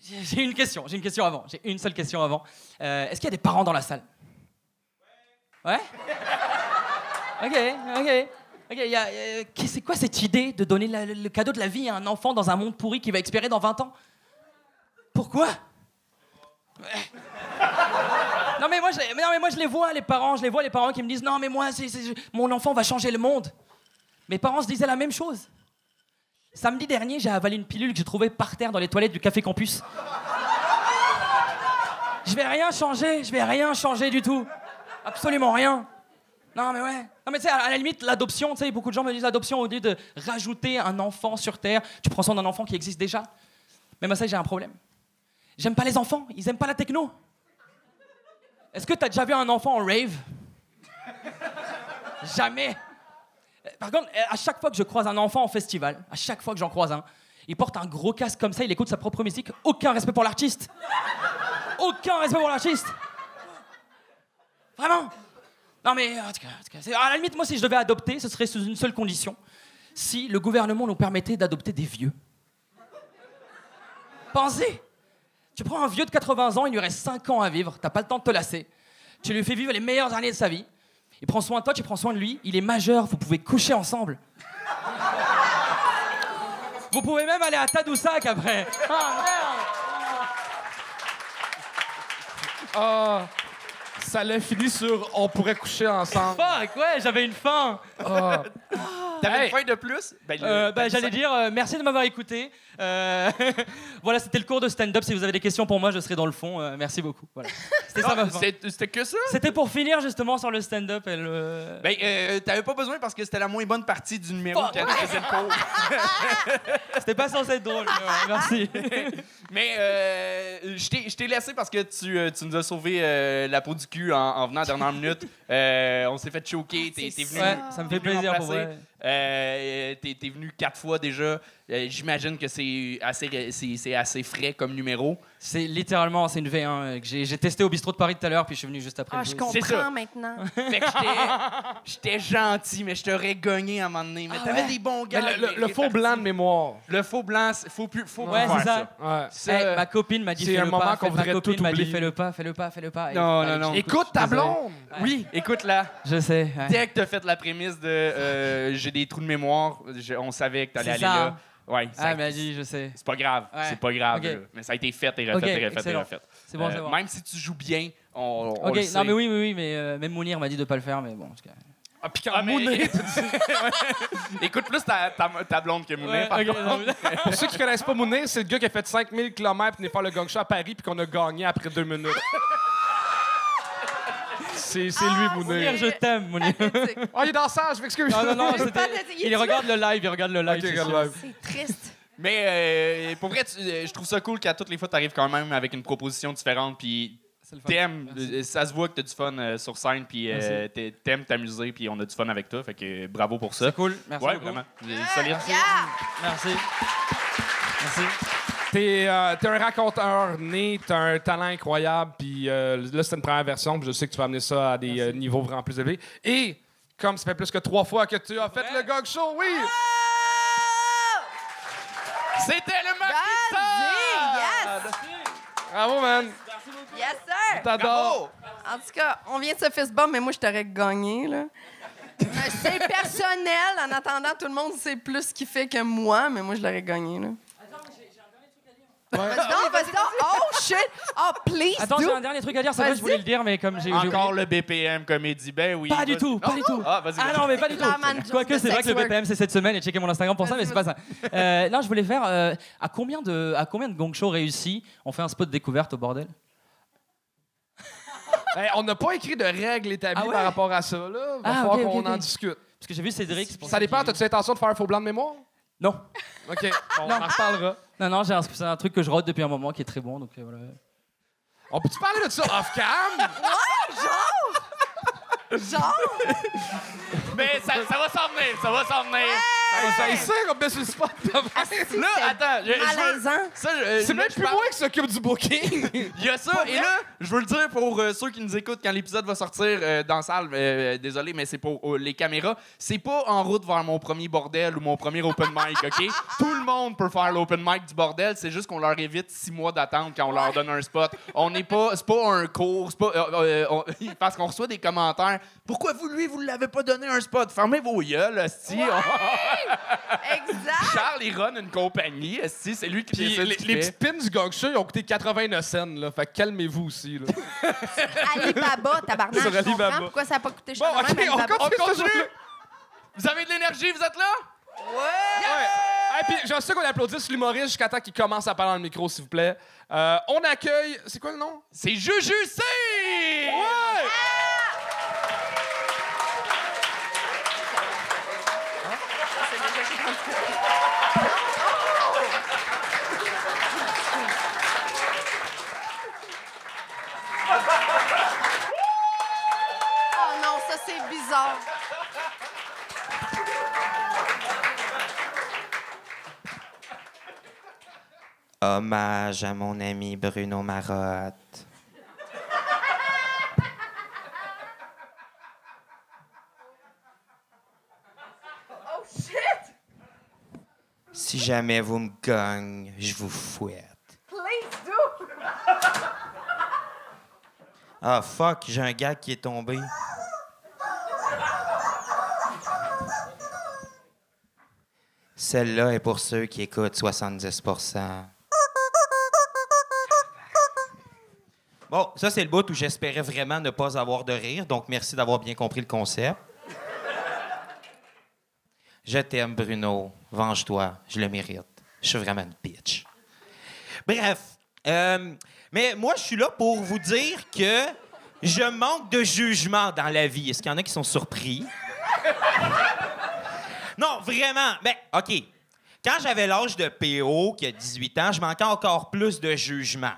j'ai une question, j'ai une question avant. J'ai une seule question avant. Euh, Est-ce qu'il y a des parents dans la salle? Ouais? Ok, ok. Ok, il y a, qu'est- c'est quoi cette idée de donner le, cadeau de la vie à un enfant dans un monde pourri qui va expirer dans 20 ans? Pourquoi? Non mais, moi, je, non mais moi je les vois les parents, je les vois les parents qui me disent non mais moi c'est, mon enfant va changer le monde. Mes parents se disaient la même chose. Samedi dernier j'ai avalé une pilule que j'ai trouvée par terre dans les toilettes du café campus. Je vais rien changer, je vais rien changer du tout, absolument rien. Non mais ouais. Non mais tu sais à la limite l'adoption, tu sais beaucoup de gens me disent l'adoption au lieu de rajouter un enfant sur terre, tu prends soin d'un enfant qui existe déjà. Mais moi ça j'ai un problème. J'aime pas les enfants, ils aiment pas la techno. Est-ce que t'as déjà vu un enfant en rave? Jamais. Par contre, euh, à chaque fois que je croise un enfant en festival, à chaque fois que j'en croise un, il porte un gros casque comme ça, il écoute sa propre musique. Aucun respect pour l'artiste. Aucun respect pour l'artiste. Vraiment. Non mais, en tout cas, à la limite, moi, si je devais adopter, ce serait sous une seule condition. Si le gouvernement nous permettait d'adopter des vieux. Pensez tu prends un vieux de 80 ans, il lui reste 5 ans à vivre, t'as pas le temps de te lasser. Tu lui fais vivre les meilleures années de sa vie. Il prend soin de toi, tu prends soin de lui. Il est majeur, vous pouvez coucher ensemble. Vous pouvez même aller à Tadoussac après. Ah merde Ah, ça l'a fini sur on pourrait coucher ensemble. Fuck, ouais, j'avais une faim. Ah. (laughs) T'avais Hey. une fin de plus? Ben, le- Euh, ben, J'allais ça- dire euh, merci de m'avoir écouté. Euh, (laughs) voilà, c'était le cours de stand-up. Si vous avez des questions pour moi, je serai dans le fond. Euh, merci beaucoup. Voilà. C'était ça ma fin. c'est- C'était que ça? C'était pour finir justement sur le stand-up et le. Ben, euh, t'avais pas besoin parce que c'était la moins bonne partie du numéro Fuck. le cours. (laughs) C'était pas censé être drôle. mais ouais, merci. Mais euh, je t'ai- je t'ai laissé parce que tu, euh, tu nous as sauvé euh, la peau du cul en, en venant à la dernière minute. Euh, on s'est fait choquer. T'es C'est t'es venu. Ouais, ça me fait plaisir pour vrai. Euh, T'es t'es venu quatre fois déjà. Euh, J'imagine que c'est assez, ré- c'est c'est assez frais comme numéro. C'est littéralement, c'est une V1 euh, que j'ai j'ai testé au bistrot de Paris tout à l'heure, puis je suis venu juste après. Ah, le je comprends maintenant. (laughs) Fait que j'étais- j'étais gentil, mais je t'aurais gagné à un moment donné. Mais Ah t'avais ouais? des bons Mais gars. le, le- le faux blanc de mémoire. Le faux blanc, faut plus, faut Ouais, plus c'est ça. Ouais. Ça, Hey, ma copine m'a dit c'est fais un le moment pas. qu'on voudrait copine tout m'a dit oublier. fais le pas, fais le pas, fais le pas. Non, non, non. Écoute ta blonde! Oui, écoute-la. Je sais. Dès que t'as fait la prémisse de euh, j'ai des trous de mémoire, je- on savait que t'allais C'est aller ça, là. hein. Ouais, ça- Ah, elle m'a dit, je sais. c'est pas grave, Ouais. c'est pas grave. Ok. là. Mais ça a été fait et refait Ok, et refait excellent. et refait. C'est bon, Euh, c'est bon. Même si tu joues bien, on, on Ok, le non sait. mais oui, oui, oui, mais euh, même Mounir m'a dit de pas le faire, mais bon. en tout cas. Ah, puis quand Ah, mais- Mounir- (laughs) Écoute plus ta, ta, ta blonde que Ouais, par contre. non, mais- (laughs) Pour ceux qui connaissent pas Mounir, c'est le gars qui a fait 5000 km pour faire le gang show à Paris puis qu'on a gagné après deux minutes. C'est c'est lui, Mounir, Mounir. je t'aime, Mounir. Oh, il est dans ça, je m'excuse. Non, non, non. Il est Il regarde le live, il regarde le live. C'est regarde sûr. live. C'est triste. Mais euh, pour vrai, tu- euh, je trouve ça cool qu'à toutes les fois, tu arrives quand même avec une proposition différente. Puis t'aimes, euh, ça se voit que t'as du fun euh, sur scène. Puis euh, t'aimes t'amuser. Puis on a du fun avec toi. Fait que euh, bravo pour ça. C'est cool, merci Ouais, beaucoup. vraiment. Solide. Yeah! Merci. Merci. T'es euh, t'es un raconteur né, t'as un talent incroyable, puis euh, là, c'est une première version, puis je sais que tu vas amener ça à des euh, niveaux vraiment plus élevés. Et comme ça fait plus que trois fois que tu as fait le Gog Show, oui! C'était le Vas-y, Maquis Bravo, man! Yes, sir! T'adore! En tout cas, on vient de se fist bump, mais moi, je t'aurais gagné, là. C'est personnel. En attendant, tout le monde sait plus ce qu'il fait que moi, mais moi, je l'aurais gagné, là. Vas-y donc, vas-y donc. Oh, shit! Oh, please Attends, do. j'ai un dernier truc à dire. C'est vrai, Vas-y. je voulais le dire, mais comme j'ai j'ai Encore oublié. le BPM comédie. Ben oui. Pas du vas-y. tout, pas du tout. Ah, vas-y. Ah vas-y. non, mais pas du tout. Quoique, c'est vrai que le. BPM, c'est cette semaine, et checker mon Instagram pour ça, mais c'est pas ça. Euh, non, je voulais faire. euh, à, combien de, à combien de gong shows réussis on fait un spot découverte au bordel? Hey, (laughs) on n'a pas écrit de règles établies Ah ouais? par rapport à ça, là. Va Ah, falloir qu'on en discute. Parce que j'ai vu Cédric. c'est pour Ça dépend, as-tu l'intention de faire un faux blanc de mémoire? Non. OK, bon, (laughs) on en reparlera. Non, non, j'ai un, c'est un truc que je rôde depuis un moment qui est très bon, donc euh, voilà. On peut-tu parler de ça off-cam? Genre, (laughs) Mais ça, ça va s'en venir. Ça va s'en venir. Hey, c'est ça qu'on met sur le spot. Là, attends. je- je veux- malaisant. Ça, je- C'est là, même je plus parle- moi qui s'occupe du booking. (laughs) Il y a ça. Et là, je veux le dire pour euh, ceux qui nous écoutent quand l'épisode va sortir euh, dans la salle. euh, désolé, mais c'est pour euh, les caméras. C'est pas en route vers mon premier bordel ou mon premier open mic, OK? (laughs) Tout le monde peut faire l'open mic du bordel. C'est juste qu'on leur évite six mois d'attente quand on leur donne un spot. On n'est pas... C'est pas un cours. C'est pas... euh, euh, on- (laughs) parce qu'on reçoit des commentaires. Pourquoi vous, lui, vous l'avez pas donné un spot? Fermez vos gueules, (laughs) Exact. Charles, il run une compagnie. C'est lui qui Puis décide les, ce qu'il les fait. pins du gang show, ils ont coûté 89 cents, là. Fait que calmez-vous aussi, là. (laughs) Alibaba, tabarnak. Sur je comprends Alibaba. pourquoi ça n'a pas coûté Bon, cher. OK, on Alibaba. continue. On. Vous avez de l'énergie, vous êtes là? Ouais. Hey, puis j'en sais qu'on applaudisse l'humoriste jusqu'à temps qu'il commence à parler dans le micro, s'il vous plaît. Euh, on accueille... C'est quoi le nom? C'est Juju C! Ouais! Oh non, ça, Hommage à mon ami Bruno Marotte. Oh, shit! Si jamais vous me gagnez, je vous fouette. Please do! Ah fuck, j'ai un gars qui est tombé. Celle-là est pour ceux qui écoutent 70% Bon, ça c'est le bout où j'espérais vraiment ne pas avoir de rire, donc merci d'avoir bien compris le concept. Je t'aime, Bruno. Venge-toi. Je le mérite. Je suis vraiment une bitch. Bref. euh, mais moi, je suis là pour vous dire que je manque de jugement dans la vie. Est-ce qu'il y en a qui sont surpris? Non, vraiment. Ben, OK. Quand j'avais l'âge de PO, qui a 18 ans, je manquais encore plus de jugement.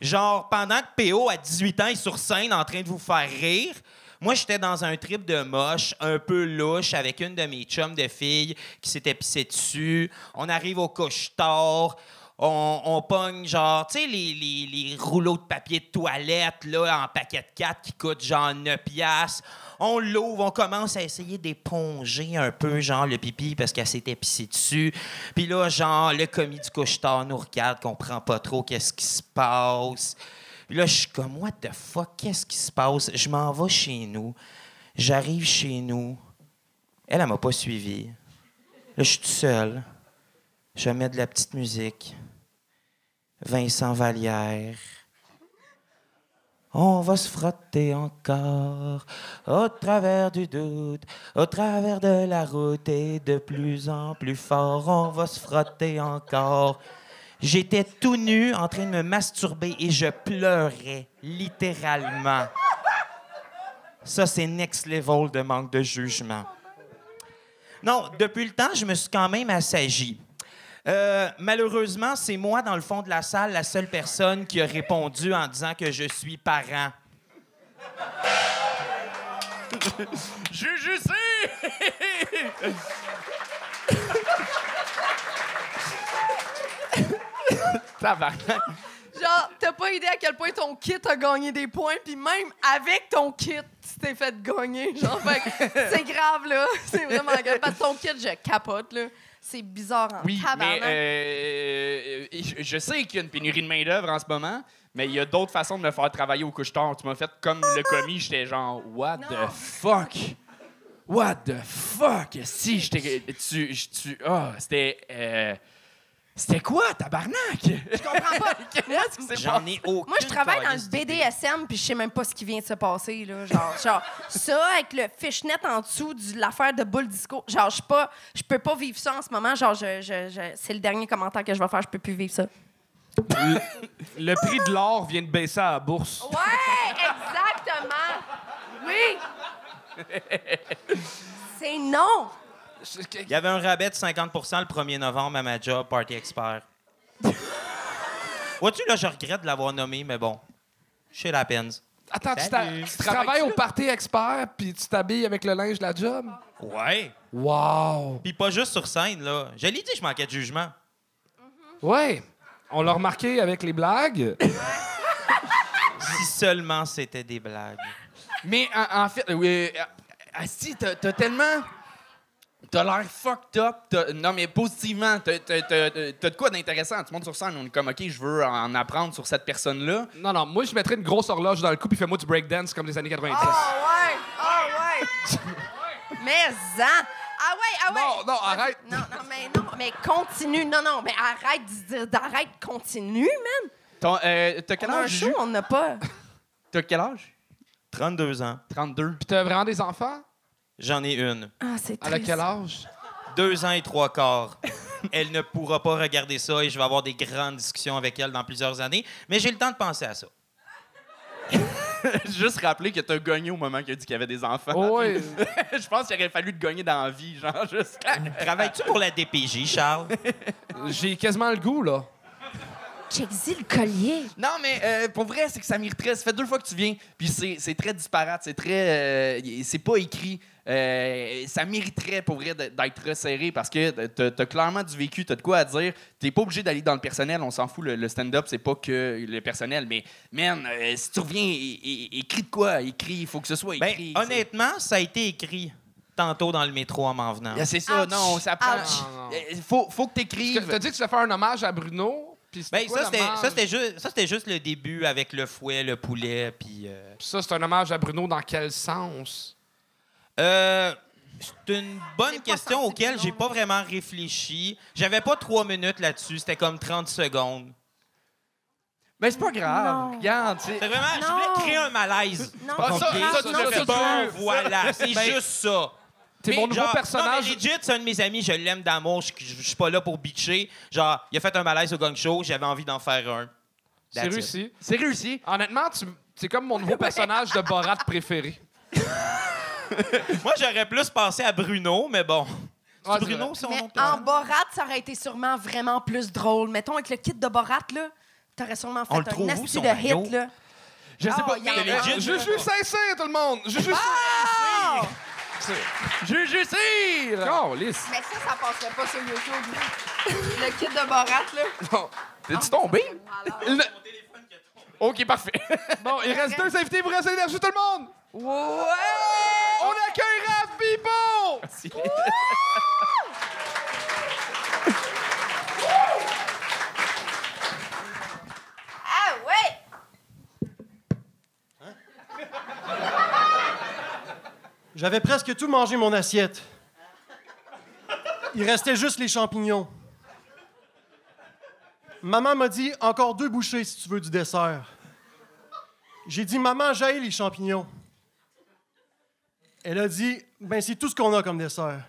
Genre, pendant que PO, à 18 ans, est sur scène en train de vous faire rire, moi, j'étais dans un trip de moche, un peu louche, avec une de mes chums de filles qui s'était pissée dessus. On arrive au couche-tard. On, on pogne, genre, tu sais, les, rouleaux de papier de toilette, là, en paquet de 4 qui coûtent, genre, 9 piastres. On l'ouvre, on commence à essayer d'éponger un peu, genre, le pipi parce qu'elle s'était pissée dessus. Puis là, genre, le commis du couche-tard nous regarde, comprend pas trop qu'est-ce qui se passe. Puis là, je suis comme, what the fuck, qu'est-ce qui se passe? Je m'en vais chez nous. J'arrive chez nous. Elle, elle m'a pas suivi. Là, je suis tout seul. Je mets de la petite musique. Vincent Vallière. On va se frotter encore au travers du doute, au travers de la route et de plus en plus fort. On va se frotter encore. J'étais tout nu en train de me masturber et je pleurais littéralement. Ça, c'est next level de manque de jugement. Non, depuis le temps, je me suis quand même assagi. Euh, malheureusement, c'est moi, dans le fond de la salle, la seule personne qui a répondu en disant que je suis parent. Juju C! Tabarnak. Genre, t'as pas idée à quel point ton kit a gagné des points, puis même avec ton kit, tu t'es fait gagner. Genre, fait que c'est grave, là. C'est vraiment grave. Parce que ton kit, je capote, là. C'est bizarre en Oui, mais tabarnak. euh, je je sais qu'il y a une pénurie de main-d'œuvre en ce moment, mais il y a d'autres façons de me faire travailler au couche-tard. Tu m'as fait comme le commis, j'étais genre, What Non. the fuck? What the fuck? Si, j'étais. Tu. tu ah, c'était. euh, c'était quoi, tabarnak? Je comprends pas. (laughs) Qu'est-ce qui s'est J'en ai aucun. Moi, je travaille dans le BDSM, puis je sais même pas ce qui vient de se passer, là. Genre, (laughs) genre ça, avec le fishnet en dessous de l'affaire de boule disco. Genre, je suis pas... Je peux pas vivre ça en ce moment. Genre, je, je- je- c'est le dernier commentaire que je vais faire. Je peux plus vivre ça. Le prix de l'or vient de baisser à la bourse. Ouais, exactement. Oui. (laughs) C'est non. Il y avait un rabais de 50% le 1er novembre à ma job, Party Expert. Vois-tu, là, je regrette de l'avoir nommé, mais bon. Shit happens. Attends, tu, travailles au party expert puis tu t'habilles avec le linge de la job? Ouais. Wow! Puis pas juste sur scène, là. Je l'ai dit, je manquais de jugement. Ouais. On l'a remarqué avec les blagues. (laughs) Si seulement c'était des blagues. Mais en, en fait, oui, euh, Asti, t'as t'as tellement. T'as l'air fucked up. Non, mais positivement, t'as t'as- t'as- t'as de quoi d'intéressant. Tu montes sur scène, on est comme, OK, je veux en apprendre sur cette personne-là. Non, non, moi, je mettrais une grosse horloge dans le cou puis fais-moi du breakdance comme les années 90. Ah ouais, ah ouais. (laughs) mais en. Ah ouais, ah ouais. Non, non, arrête. Non, non, mais non, mais continue. Non, non, mais arrête de dire, d'arrête, continue, man. Ton, euh, T'as quel On a un âge, show, on n'a pas. T'as quel âge? 32 ans. 32. Puis t'as vraiment des enfants? J'en ai une. Ah, c'est À quel âge? Deux ans et trois quarts. Elle ne pourra pas regarder ça et je vais avoir des grandes discussions avec elle dans plusieurs années. Mais j'ai le temps de penser à ça. (laughs) Juste rappeler que t'as gagné au moment qu'il a dit qu'il y avait des enfants. Oh, ouais. (laughs) je pense qu'il aurait fallu te gagner dans la vie, genre, juste. (laughs) Travailles-tu pour la DPJ, Charles? J'ai quasiment le goût, là. Check-y le collier. Non, mais euh, pour vrai, c'est que ça mériterait. Ça fait deux fois que tu viens, puis c'est c'est très disparate, c'est très. euh, c'est pas écrit. Euh, ça mériterait pour vrai d'être resserré parce que t'as as clairement du vécu, t'as de quoi à dire. T'es pas obligé d'aller dans le personnel, on s'en fout. Le, le stand-up, c'est pas que le personnel, mais man, euh, si tu reviens, écris de quoi? Écris, il faut que ce soit Ben, écrit. honnêtement, ça a été écrit tantôt dans le métro en m'en venant. c'est- C'est ça, Ouch. non, ça prend. Ouch. Euh, faut, faut que que T'as dit que tu vas faire un hommage à Bruno. Ben, quoi ça, c'était, juste, ça, c'était juste le début avec le fouet, le poulet, puis... euh, Puis ça, c'est un hommage à Bruno dans quel sens? Euh, c'est une bonne question auquel j'ai pas vraiment réfléchi. J'avais pas trois minutes là-dessus, c'était comme 30 secondes. Ben, c'est pas grave. Non. Regarde, c'est. C'est vraiment, je voulais créer un malaise. Non, Ah, ça, c'est ça, tu non, l'as c'est fait Bon, grave. voilà, (laughs) c'est Ben, juste ça. T'es Mais mon nouveau genre, personnage. Non, mais legit, c'est un de mes amis, je l'aime d'amour, je, je- je suis pas là pour bitcher. Genre, il a fait un malaise au gang show, j'avais envie d'en faire un. C'est réussi. C'est réussi. Honnêtement, tu... c'est comme mon nouveau (laughs) personnage de Borat préféré. (laughs) (laughs) Moi, j'aurais plus pensé à Bruno, mais bon. Ouais, Bruno, vrai. son Mais nom? en Borat, ça aurait été sûrement vraiment plus drôle. Mettons, avec le kit de Borat, là, t'aurais sûrement fait On le un trouve où, nasty son de maillot? hit, là. Je sais Ah, pas. il y en mais- a. legit, Je suis sincère, tout le monde! Je suis Ah! Juju Cyr! Oh, lisse. Mais ça, ça passerait pas sur YouTube. là. le kit de Borat, là. Non. T'es-tu tombé? Alors, Le- OK, parfait. (laughs) Bon, il reste deux invités pour rester l'énergie, tout le monde! Ouais! On accueille Raph Bibo! Ah ouais! J'avais presque tout mangé mon assiette. Il restait juste les champignons. Maman m'a dit encore deux bouchées si tu veux du dessert. J'ai dit maman, j'aille les champignons. Elle a dit ben c'est tout ce qu'on a comme dessert.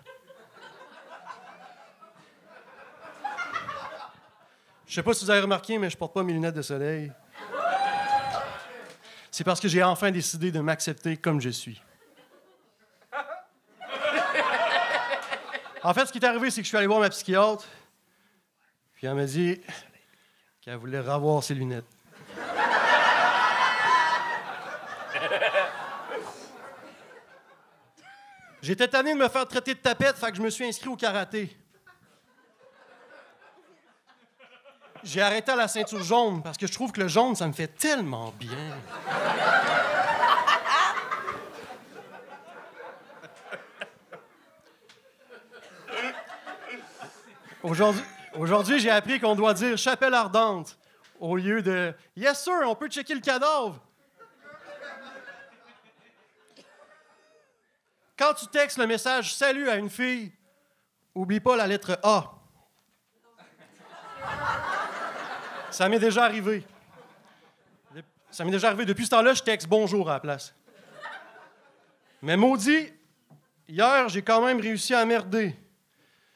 Je sais pas si vous avez remarqué, mais je porte pas mes lunettes de soleil. C'est parce que j'ai enfin décidé de m'accepter comme je suis. En fait, ce qui est arrivé, c'est que je suis allé voir ma psychiatre. Puis elle m'a dit qu'elle voulait revoir ses lunettes. J'étais tanné de me faire traiter de tapette, fait que je me suis inscrit au karaté. j'ai arrêté la ceinture jaune parce que je trouve que le jaune, ça me fait tellement bien. Aujourd'hui, j'ai appris qu'on doit dire chapelle ardente au lieu de Yes, sir, on peut checker le cadavre. Quand tu textes le message Salut à une fille, oublie pas la lettre A. Ça m'est déjà arrivé. Ça m'est déjà arrivé. Depuis ce temps-là, je texte bonjour à la place. Mais maudit, hier, j'ai quand même réussi à merder.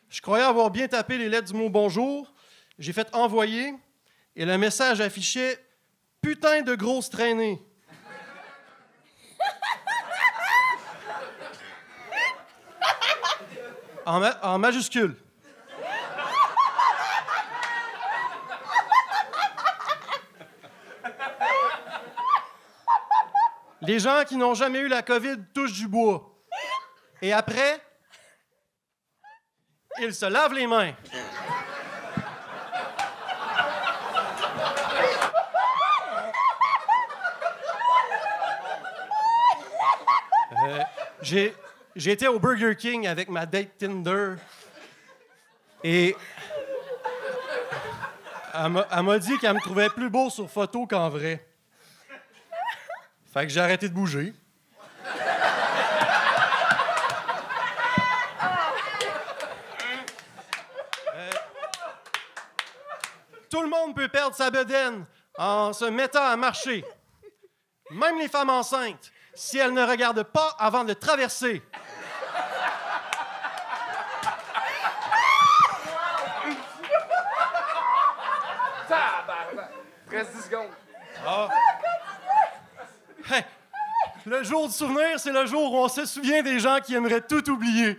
Je croyais avoir bien tapé les lettres du mot bonjour. J'ai fait envoyer et le message affichait putain de grosse traînée. En, ma- en majuscule. Les gens qui n'ont jamais eu la COVID touchent du bois. Et après, ils se lavent les mains. Euh, été au Burger King avec ma date Tinder. Et elle m'a, elle m'a dit qu'elle me trouvait plus beau sur photo qu'en vrai. Fait que j'ai arrêté de bouger. Euh, Tout le monde peut perdre sa bedaine en se mettant à marcher. Même les femmes enceintes, si elles ne regardent pas avant de traverser. Reste 10 secondes. Hey, le jour du souvenir, c'est le jour où on se souvient des gens qui aimeraient tout oublier.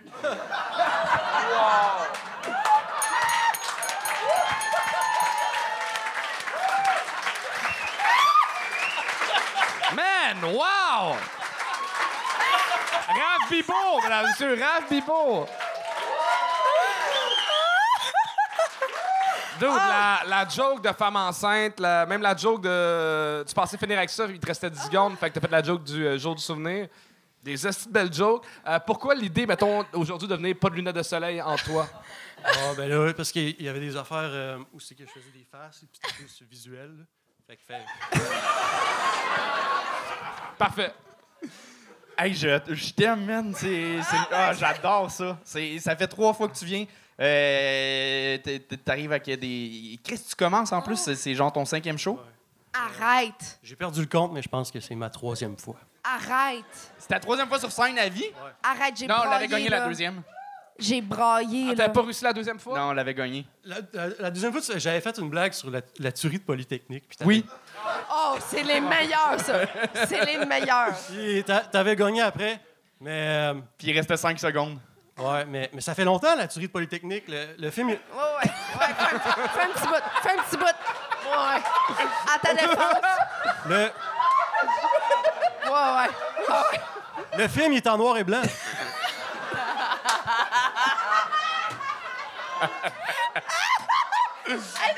Man, wow! Raph Bibo, mesdames et messieurs, Raph Bibo! Dude, la, la joke de femme enceinte, la- même la joke de. Tu pensais finir avec ça, il te restait 10 secondes, fait que t'as fait la joke du euh, jour du souvenir. Des belles jokes. Euh, pourquoi l'idée, mettons, aujourd'hui, de venir pas de lunettes de soleil en toi? (laughs) Ah, ben là, parce qu'il y avait des affaires euh, où c'est que je faisais des faces, et puis c'était plus visuel. là. Fait que fait. (laughs) Parfait. Hey, je, je t'aime, man. C'est, c'est- ah, j'adore ça. C'est, ça fait trois fois que tu viens. Euh, t- t- T'arrives avec des. Chris, tu commences en plus. C'est, genre ton cinquième show? Arrête! J'ai perdu le compte, mais je pense que c'est ma troisième fois. Arrête! C'est ta troisième fois sur scène à vie? Arrête, j'ai Non, on l'avait gagné la deuxième. J'ai braillé, Ah, là. T'avais pas réussi la deuxième fois? Non, on l'avait gagné. La, la- la deuxième fois, tu- j'avais fait une blague sur la, la tuerie de Polytechnique. puis t'avais- Oui. Oh, c'est les meilleurs, ça! C'est les meilleurs! Puis t'a- t'avais gagné après. Mais, euh, Puis il restait cinq secondes. Ouais, mais, mais ça fait longtemps, la tuerie de Polytechnique. Le, le film, il- Ouais, ouais. ouais fais, un, fais un petit bout. Fais un petit bout. Ouais. À ta défense. le, Ouais, ouais. Le film, il est en noir et blanc. (laughs) Hey,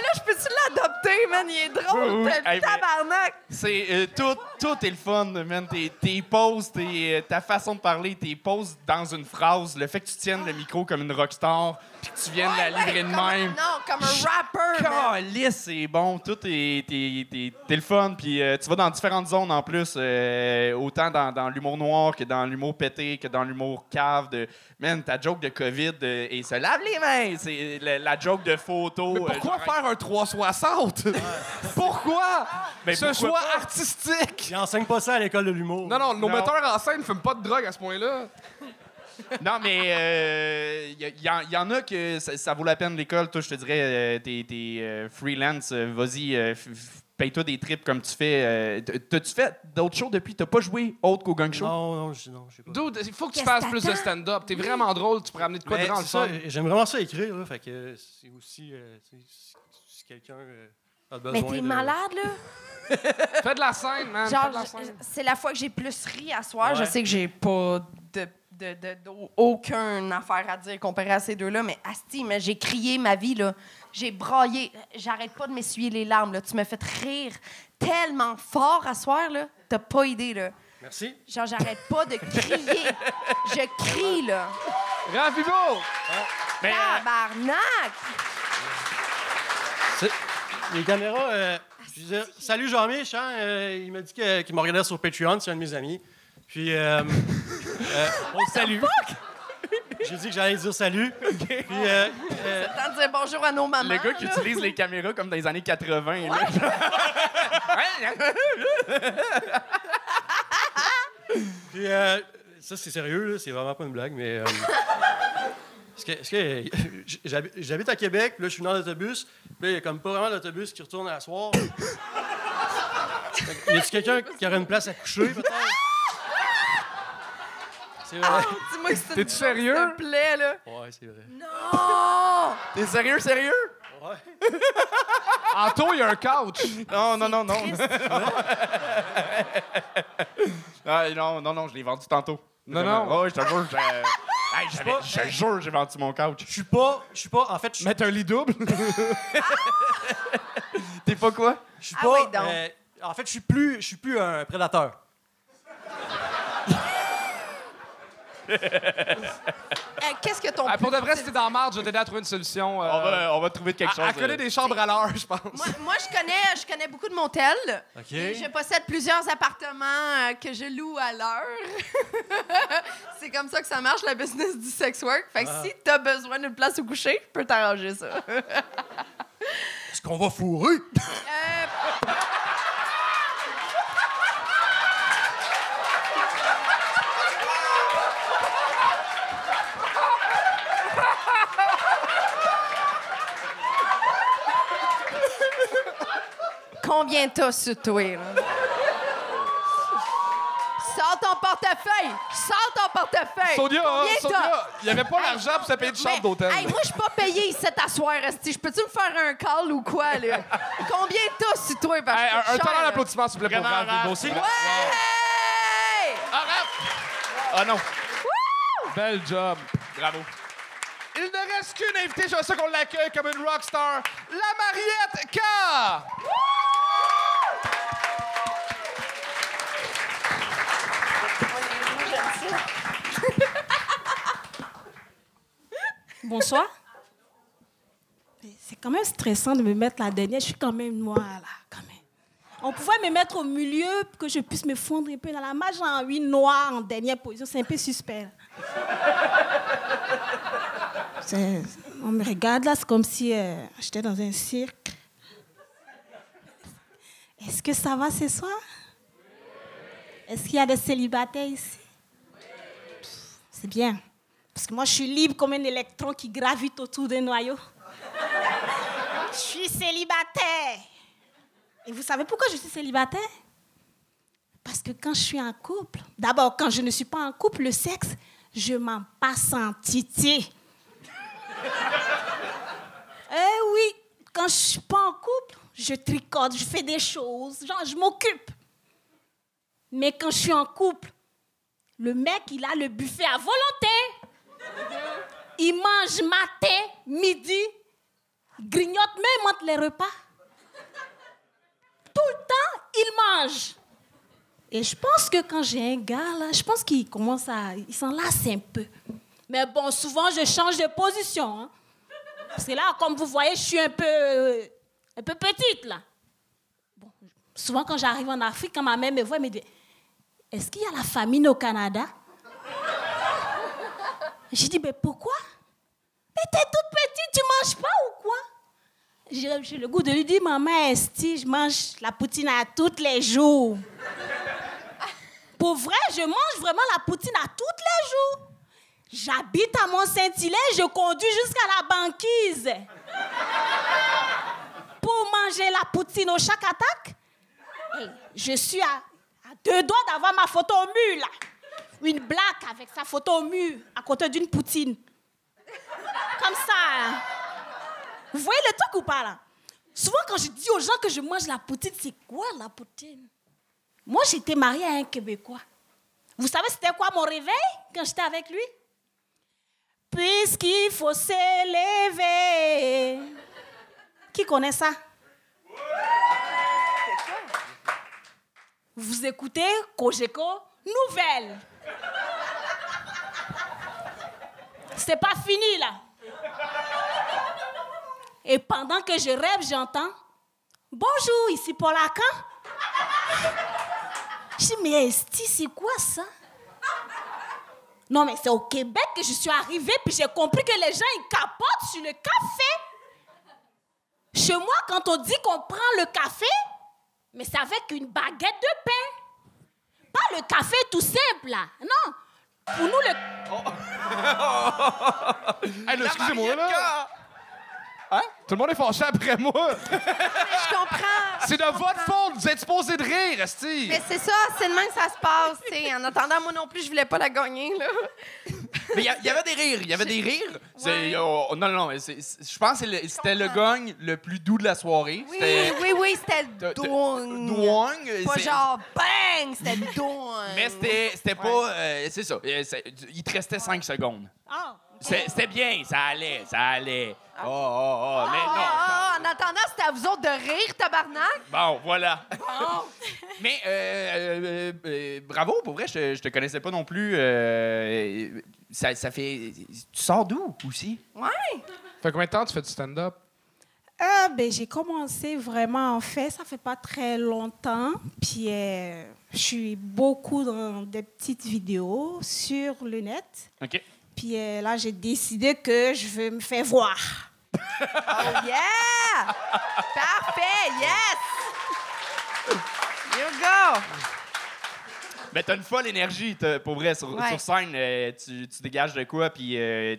gars-là, je peux-tu l'adopter, man? Il est drôle, Oui, oui. Hey, mais- tabarnak. C'est euh, tout, tout est le fun, man. Tes, tes poses, tes, euh, ta façon de parler, tes poses dans une phrase, le fait que tu tiennes le micro comme une rockstar, puis que tu viennes Ouais, la ouais, livrer de comme un- même. Non, comme un rapper, man. Calisse, c'est bon. Tout est, t'es, le fun. Puis euh, tu vas dans différentes zones en plus. euh, autant dans, dans l'humour noir que dans l'humour pété, que dans l'humour cave. De, man, ta joke de COVID euh, et se lave les mains. C'est la, la joke de photo. Mais euh, pourquoi faire un 360? (laughs) pourquoi? Ben, Ce pourquoi choix pas? artistique! Il enseigne pas ça à l'école de l'humour. Non, non, nos Non. metteurs en scène ne fument pas de drogue à ce point-là. Non, mais il y, y en a que ça, ça vaut la peine l'école. Toi, je te dirais, euh, t'es euh, freelance. euh, Vas-y, euh, paye-toi des trips comme tu fais. euh, T'as-tu fait d'autres shows depuis? T'as pas joué autre qu'au gang show? Non, non, je non, je sais pas. Dude, il faut que tu fasses plus de stand-up. T'es vraiment drôle, tu pourrais amener de quoi de Mais grand le c'est ça. J'aime vraiment ça écrire, là, fait que c'est aussi euh, si, quelqu'un euh, a besoin Mais t'es de... malade, là? Fais de la scène, man. Genre, c'est la fois que j'ai plus ri à soir. Je sais que j'ai pas de, de, de- aucune affaire à dire comparé à ces deux-là, mais Asti, mais j'ai crié ma vie, là. J'ai braillé. J'arrête pas de m'essuyer les larmes, là. Tu m'as fait rire tellement fort à soir, là. T'as pas idée, là. Merci. Genre, j'arrête pas de crier. Je crie, là. Ravigo! Mais, euh, Tabarnak! Les caméras, euh, je disais, salut Jean-Mich, hein, euh, il m'a dit que- qu'il m'a regardé sur Patreon, c'est un de mes amis. Puis, euh, euh, on le salue. J'ai dit que j'allais dire salut. Puis, euh, euh, Tant de dire bonjour à nos mamans. le gars qui là. utilise les caméras comme dans les années 80. là. (laughs) puis, euh, ça, c'est sérieux, là, c'est vraiment pas une blague, mais. euh, est-ce que, est-ce que- j'habite, j'habite à Québec, là, je suis dans l'autobus, puis il y a comme pas vraiment d'autobus qui retourne à la soir. Fait que, Y a-tu quelqu'un qui aurait une place à coucher, peut-être? C'est vrai. Dis-moi que c'est une T'es-tu sérieux? S'il te plaît, là. Ouais, c'est vrai. Non! T'es sérieux, sérieux? Ouais. (laughs) Anto, il y a un couch. Non, non, non, non. Triste. (laughs) Ah, non, non, non, je l'ai vendu tantôt. Non, non. Ouais, je te jure, j'ai- Hey, j'avais- je te jure, j'ai vendu mon couch. Je suis pas. Je suis pas. En fait, je suis Mettre un lit double? (laughs) T'es pas quoi? je suis Ah pas. oui, donc. euh, en fait, je suis plus. Je suis plus un prédateur. (laughs) Qu'est-ce que ton. Ah, pour de vrai, si t'es dans la marge, je vais t'aider à trouver une solution. euh, On, va, on va trouver quelque chose. à, à connaît euh, des chambres à l'heure, je pense. Moi, moi, je connais, je connais beaucoup de motels. OK. Et je possède plusieurs appartements euh, que je loue à l'heure. (laughs) c'est comme ça que ça marche, la business du sex work. Fait que si t'as besoin d'une place où coucher, je peux t'arranger ça. Est-ce qu'on va fourrer? Euh, Combien t'as sur toi, là? Sors ton portefeuille! Sors ton portefeuille! Sonia, hein, Combien Sonia, il n'y avait pas l'argent pour se payer de chambre d'hôtel. Hey, moi, je suis pas payée ici à soir, Esti. Je peux-tu me faire un call ou quoi, là? Combien t'as sur toi? Parce que Hey, un, un talent d'applaudissement, s'il vous plaît, pour Ravigo, rare. s'il vous plaît. Hey! Ah non. Bel job. Bravo. Il ne reste qu'une invitée, je sais qu'on l'accueille comme une rockstar, la Mariette K. Bonsoir. C'est quand même stressant de me mettre la dernière. Je suis quand même noire, là. On pouvait me mettre au milieu pour que je puisse me fondre un peu dans la main. J'ai envie noire en dernière position. C'est un peu suspect. On me regarde là, c'est comme si euh, j'étais dans un cirque. Est-ce que ça va ce soir? Est-ce qu'il y a des célibataires ici? C'est bien. Parce que moi, je suis libre comme un électron qui gravite autour d'un noyau. je suis célibataire. Et vous savez pourquoi je suis célibataire? Parce que quand je suis en couple, d'abord, quand je ne suis pas en couple, le sexe, je m'en passe en titi. eh oui, quand je suis pas en couple, je tricote, je fais des choses, genre, je m'occupe. Mais quand je suis en couple, le mec, il a le buffet à volonté. Il mange matin, midi, grignote même entre les repas. Tout le temps, il mange. Et je pense que quand j'ai un gars, là, je pense qu'il commence à... Il s'en lasse un peu. Mais bon, souvent, je change de position. hein. Parce que là, comme vous voyez, je suis un peu... un peu petite, là. Bon, souvent, quand j'arrive en Afrique, quand ma mère me voit, elle me dit... Est-ce qu'il y a la famine au Canada? J'ai dit, mais pourquoi? Mais t'es toute petite, tu manges pas ou quoi? J'ai le goût de lui dire, maman, Esti, je mange la poutine à tous les jours. (laughs) Pour vrai, je mange vraiment la poutine à tous les jours. J'habite à Mont-Saint-Hilaire, je conduis jusqu'à la banquise. (laughs) Pour manger la poutine au chaque attaque, je suis à, à deux doigts d'avoir ma photo au mur, là. Une blague avec sa photo au mur, à côté d'une poutine. Comme ça. hein. Vous voyez le truc ou pas, là? Souvent, quand je dis aux gens que je mange la poutine, c'est quoi la poutine? Moi, j'étais mariée à un Québécois. Vous savez c'était quoi mon réveil quand j'étais avec lui? Puisqu'il faut s'élever. Qui connaît ça? Vous écoutez Kojeko Nouvelle. C'est pas fini là. Et pendant que je rêve, j'entends Bonjour, ici Paul Lacan. Je dis, mais Esti, c'est quoi ça? Non, mais c'est au Québec que je suis arrivée, puis j'ai compris que les gens, ils capotent sur le café. Chez moi, quand on dit qu'on prend le café, mais c'est avec une baguette de pain. Pas le café tout simple, là. Non. Pour nous, le... Hey, (laughs) là, excusez-moi, là. Hein? Tout le monde est fâché après moi. (laughs) Je comprends. C'est de votre faute. Vous êtes supposé de rire, Esti. Mais c'est ça, c'est de même que ça se passe. t'sais. En attendant, moi non plus, je voulais pas la gagner. Là. (laughs) Mais il y, avait des rires. Il y avait des rires. C'est- oh, non, non, mais c'est- je pense que c'était le gagne le plus doux de la soirée. Oui, oui, oui, c'était le douang. Douang, Pas c'est- genre bang, c'était le douang. Mais c'était c'était pas. euh, c'est ça. Euh, Il te restait 5 secondes. Ah, C'est- C'était bien, ça allait, ça allait. Oh, oh, oh, mais Ah, non. ah, en attendant, c'était à vous autres de rire, tabarnak. Bon, voilà. (laughs) mais euh, euh, euh, bravo, pour vrai, je, je te connaissais pas non plus. euh, ça, ça fait. Tu sors d'où aussi? Ouais. Fait combien de temps tu fais du stand-up? Ah, ben, j'ai commencé vraiment, en fait, ça fait pas très longtemps. Puis, euh, je suis beaucoup dans des petites vidéos sur le net. OK. Puis euh, là, j'ai décidé que je veux me faire voir. (laughs) Oh yeah! Parfait, yes! You go! Ben, t'as une folle énergie, pour vrai. Sur, Ouais. sur scène, euh, tu, tu dégages de quoi, puis euh,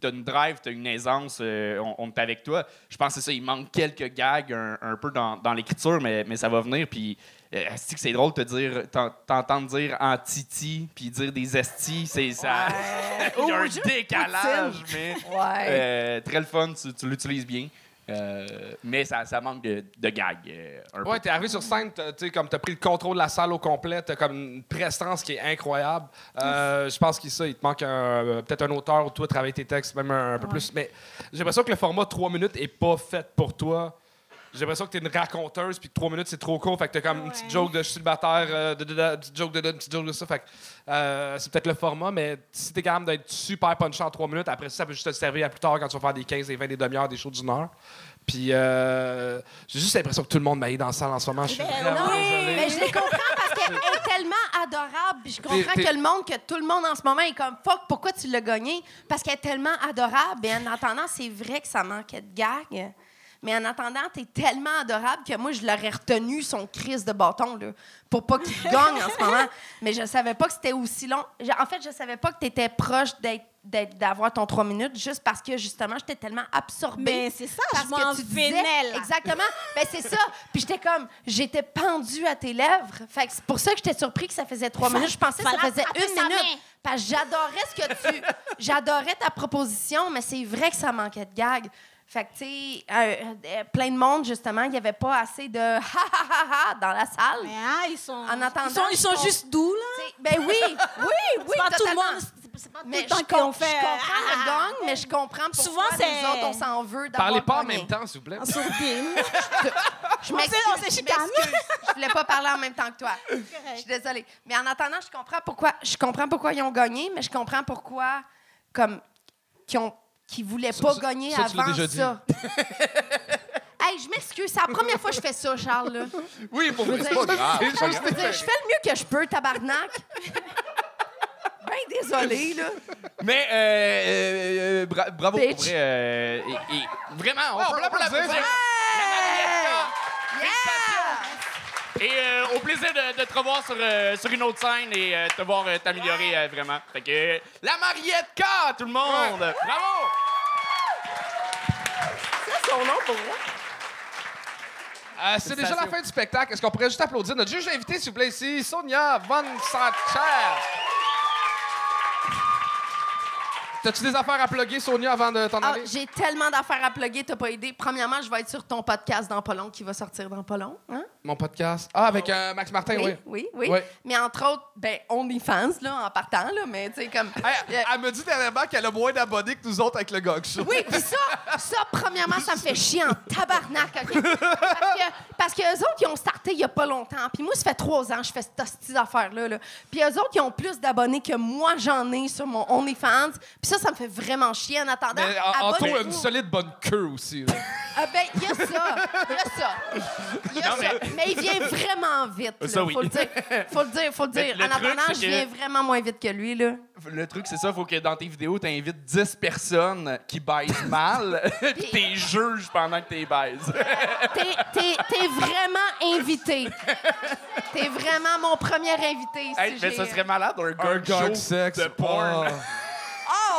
t'as une drive, t'as une aisance, euh, on, on est avec toi. Je pense que c'est ça, il manque quelques gags un, un peu dans, dans l'écriture, mais, mais ça va venir, puis euh, que c'est drôle de te dire, t'en- t'entendre dire anti-ti, puis dire des estis, c'est ça. (laughs) il y a un décalage, mais Ouais. euh, très le fun, tu, tu l'utilises bien. Euh, mais ça, ça manque de, de gags. euh, un peu. Ouais, t'es arrivé sur scène, t'as- tu comme t'as pris le contrôle de la salle au complet, t'as comme une prestance qui est incroyable. Euh, je pense qu'il ça, il te manque peut-être un auteur ou toi travailler tes textes même un, un peu plus. Mais j'ai l'impression que le format 3 minutes est pas fait pour toi. J'ai l'impression que t'es une raconteuse puis que 3 minutes c'est trop court. Fait que t'as comme une petite Ouais. joke de je suis célibataire, euh, de, de, de, une petite joke de, de, une petite joke de ça. Fait que euh, c'est peut-être le format, mais si t'es capable d'être super punchant en 3 minutes, après ça, ça peut juste te servir à plus tard quand tu vas faire des 15, des 20, des demi-heures, des shows d'une heure. Puis euh, j'ai juste l'impression que tout le monde m'aille dans la salle en ce moment. Je suis Ben. Mais je les comprends parce qu'elle est tellement adorable. Puis je comprends que le monde, que tout le monde en ce moment est comme fuck, pourquoi tu l'as gagné? Parce qu'elle est tellement adorable. Et en attendant, c'est vrai que ça manquait de gag. Mais en attendant, t'es tellement adorable que moi, je l'aurais retenu son crise de bâton, là, pour pas qu'il (laughs) gagne en ce moment. Mais je savais pas que c'était aussi long. En fait, je savais pas que t'étais proche d'être d'avoir ton 3 minutes juste parce que justement j'étais tellement absorbée Mais c'est ça, parce je que tu disais- exactement. Ben c'est ça. Puis j'étais comme j'étais pendue à tes lèvres. Fait que c'est pour ça que j'étais surpris que ça faisait 3 Fa- minutes. Je pensais que ça faisait une minute. parce que j'adorais ce que tu j'adorais ta proposition mais c'est vrai que ça manquait de gag fait que, tu sais, euh, euh, plein de monde, justement, il n'y avait pas assez de ha ha ha ha dans la salle. Mais, ah, ils sont, En attendant, ils sont, ils sont je juste doux, là. Ben oui, (laughs) oui, oui, C'est pas tout le monde. c'est- pas tout Mais le je, temps qu'on fait. je comprends ah, le gang, mais je comprends pourquoi Souvent, nous c'est- autres, on s'en veut d'avoir Parlez pas en gagné. même temps, s'il vous plaît. En sourdine. (laughs) Je m'excuse, on s'est je chicané. m'excuse. Je voulais pas parler en même temps que toi. (laughs) Je suis désolée. Mais en attendant, je comprends pourquoi, je comprends pourquoi ils ont gagné, mais je comprends pourquoi, comme, qu'ils ont, qu'ils voulaient pas ça- gagner ça, avant ça. (laughs) hey, je m'excuse, c'est la première fois que je fais ça, Charles. là. Oui, pour vrai, dire, c'est pas grave. je veux dire, je fais le mieux que je peux, tabarnak. (laughs) ben désolée, là. Mais euh, euh, bra- bravo Bitch. pour vrai. euh, et, et vraiment, on, Ouais, on peut, l'applaudir. l'applaudir. La Marietta. Et euh, au plaisir de, de te revoir sur, euh, sur une autre scène et euh, te voir euh, t'améliorer euh, vraiment. Fait que euh, la Mariette K, tout le monde! Bravo! C'est son nom pour moi. Euh, c'est déjà la fin du spectacle. Est-ce qu'on pourrait juste applaudir notre juge invité, s'il vous plaît, ici, Sonia Von Sacher. T'as-tu des affaires à plugger, Sonia, avant de t'en Ah, aller? J'ai tellement d'affaires à plugger, t'as pas idée. Premièrement, je vais être sur ton podcast dans pas long qui va sortir dans pas long. Hein? Mon podcast. Ah, avec euh, Max Martin, oui. Oui, oui, oui. Oui. Mais entre autres, ben, OnlyFans, là, en partant, là, mais tu sais, comme. Hey, Euh, elle me dit dernièrement qu'elle a moins d'abonnés que nous autres avec le Gog Show. Oui, puis ça, ça, premièrement, ça me fait chier en tabarnak, OK? Parce que, parce que eux autres, ils ont starté il y a pas longtemps. Puis moi, ça fait trois ans que je fais cette hostie d'affaires-là. Là. Puis eux autres, ils ont plus d'abonnés que moi, j'en ai sur mon OnlyFans. Puis ça, ça me fait vraiment chier en attendant. Mais en- a abonnez-vous. une solide bonne queue aussi. là. (laughs) Ah ben, il y a ça. Il y a ça. Il y a ça. Mais... il vient vraiment vite. là. Ça, oui. Faut le dire. Faut le dire. Faut le dire. le en truc, attendant, c'est je que- viens vraiment moins vite que lui, là. Le truc, c'est ça, faut que dans tes vidéos, t'invites 10 personnes qui baisent mal, (laughs) puis t'es juges pendant que t'es baises. (laughs) T'es, t'es, t'es vraiment invité. T'es vraiment mon premier invité. Hey, mais J'ai- ça serait malade, un Gog show sexe. de porn. Ah. (laughs)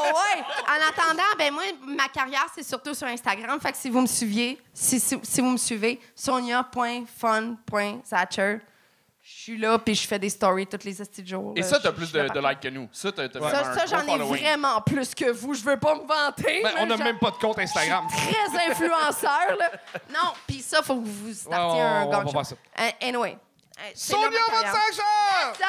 Oh, ouais! En attendant, ben moi, ma carrière, c'est surtout sur Instagram. Fait que si vous me suiviez, si, si, si vous me suivez, sonia.fun.zatcher, je suis là, puis je fais des stories tous les estis jours. Et ça, t'as plus de, de likes que nous. Ça, t'as t'as vraiment Ça, ça, j'en ai vraiment plus que vous. Je veux pas me vanter. Ben, on n'a même pas de compte Instagram. très influenceur, là. Non, puis ça, faut que vous startiez Ouais, on- un on va show. voir ça. Euh, anyway. Là Sonia Sir!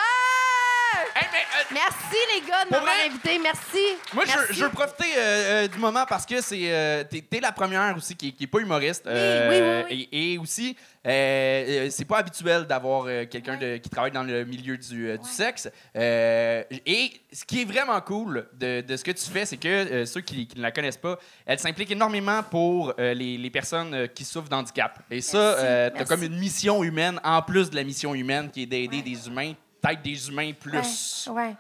Hey, mais, euh, Merci, les gars, de m'avoir vrai? invité. Merci. Moi, je Merci. je veux profiter euh, euh, du moment parce que c'est t'es, t'es la première aussi qui, qui est pas humoriste. euh, oui, oui, Et, et aussi, c'est pas habituel d'avoir quelqu'un de- qui travaille dans le milieu du, du sexe. Et ce qui est vraiment cool de, de ce que tu fais, c'est que ceux qui, qui ne la connaissent pas, elle s'implique énormément pour les, les personnes qui souffrent d'handicap. Et ça, t'as merci. comme une mission humaine en plus de la mission humaine qui est d'aider des humains, peut-être des humains plus. Ouais, ouais.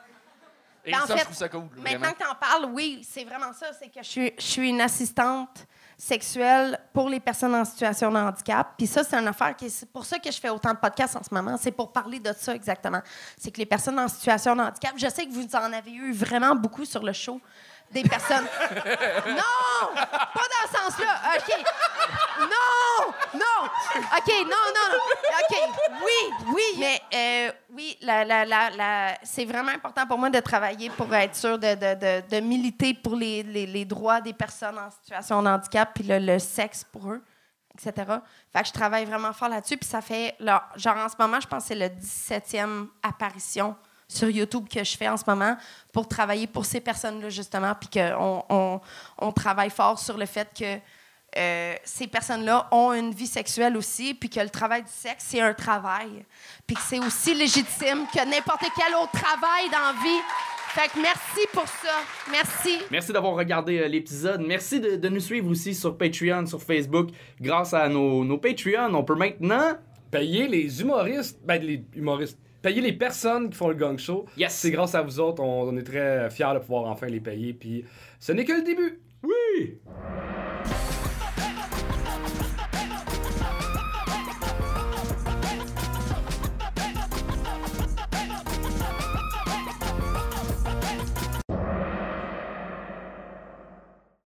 Et Ben, en ça, fait, je trouve ça cool. Maintenant vraiment. que tu en parles, oui, c'est vraiment ça. C'est que je suis, je suis une assistante sexuelle pour les personnes en situation de handicap. Puis ça, c'est une affaire qui est pour ça que je fais autant de podcasts en ce moment. C'est pour parler de ça exactement. C'est que les personnes en situation de handicap, je sais que vous en avez eu vraiment beaucoup sur le show. Des personnes. non! Pas dans ce sens-là. OK. Non! Non! OK, non, non, non. OK. Oui, oui. Mais euh, oui, la, la, c'est vraiment important pour moi de travailler pour être sûr de, de, de, militer pour les, les, droits des personnes en situation de handicap puis le, sexe pour eux, etc. Fait que je travaille vraiment fort là-dessus. Puis ça fait, genre en ce moment, je pense que c'est le 17e apparition sur YouTube que je fais en ce moment pour travailler pour ces personnes-là, justement, puis qu'on on, on travaille fort sur le fait que euh, ces personnes-là ont une vie sexuelle aussi, puis que le travail du sexe, c'est un travail, puis que c'est aussi légitime que n'importe quel autre travail dans la vie. Fait que merci pour ça. Merci. Merci d'avoir regardé euh, l'épisode. Merci de, de nous suivre aussi sur Patreon, sur Facebook. Grâce à nos, nos Patreons, on peut maintenant. Payer les humoristes, ben les humoristes, payer les personnes qui font le gang show. Yes. C'est grâce à vous autres, on, on est très fiers de pouvoir enfin les payer. Puis ce n'est que le début. Oui!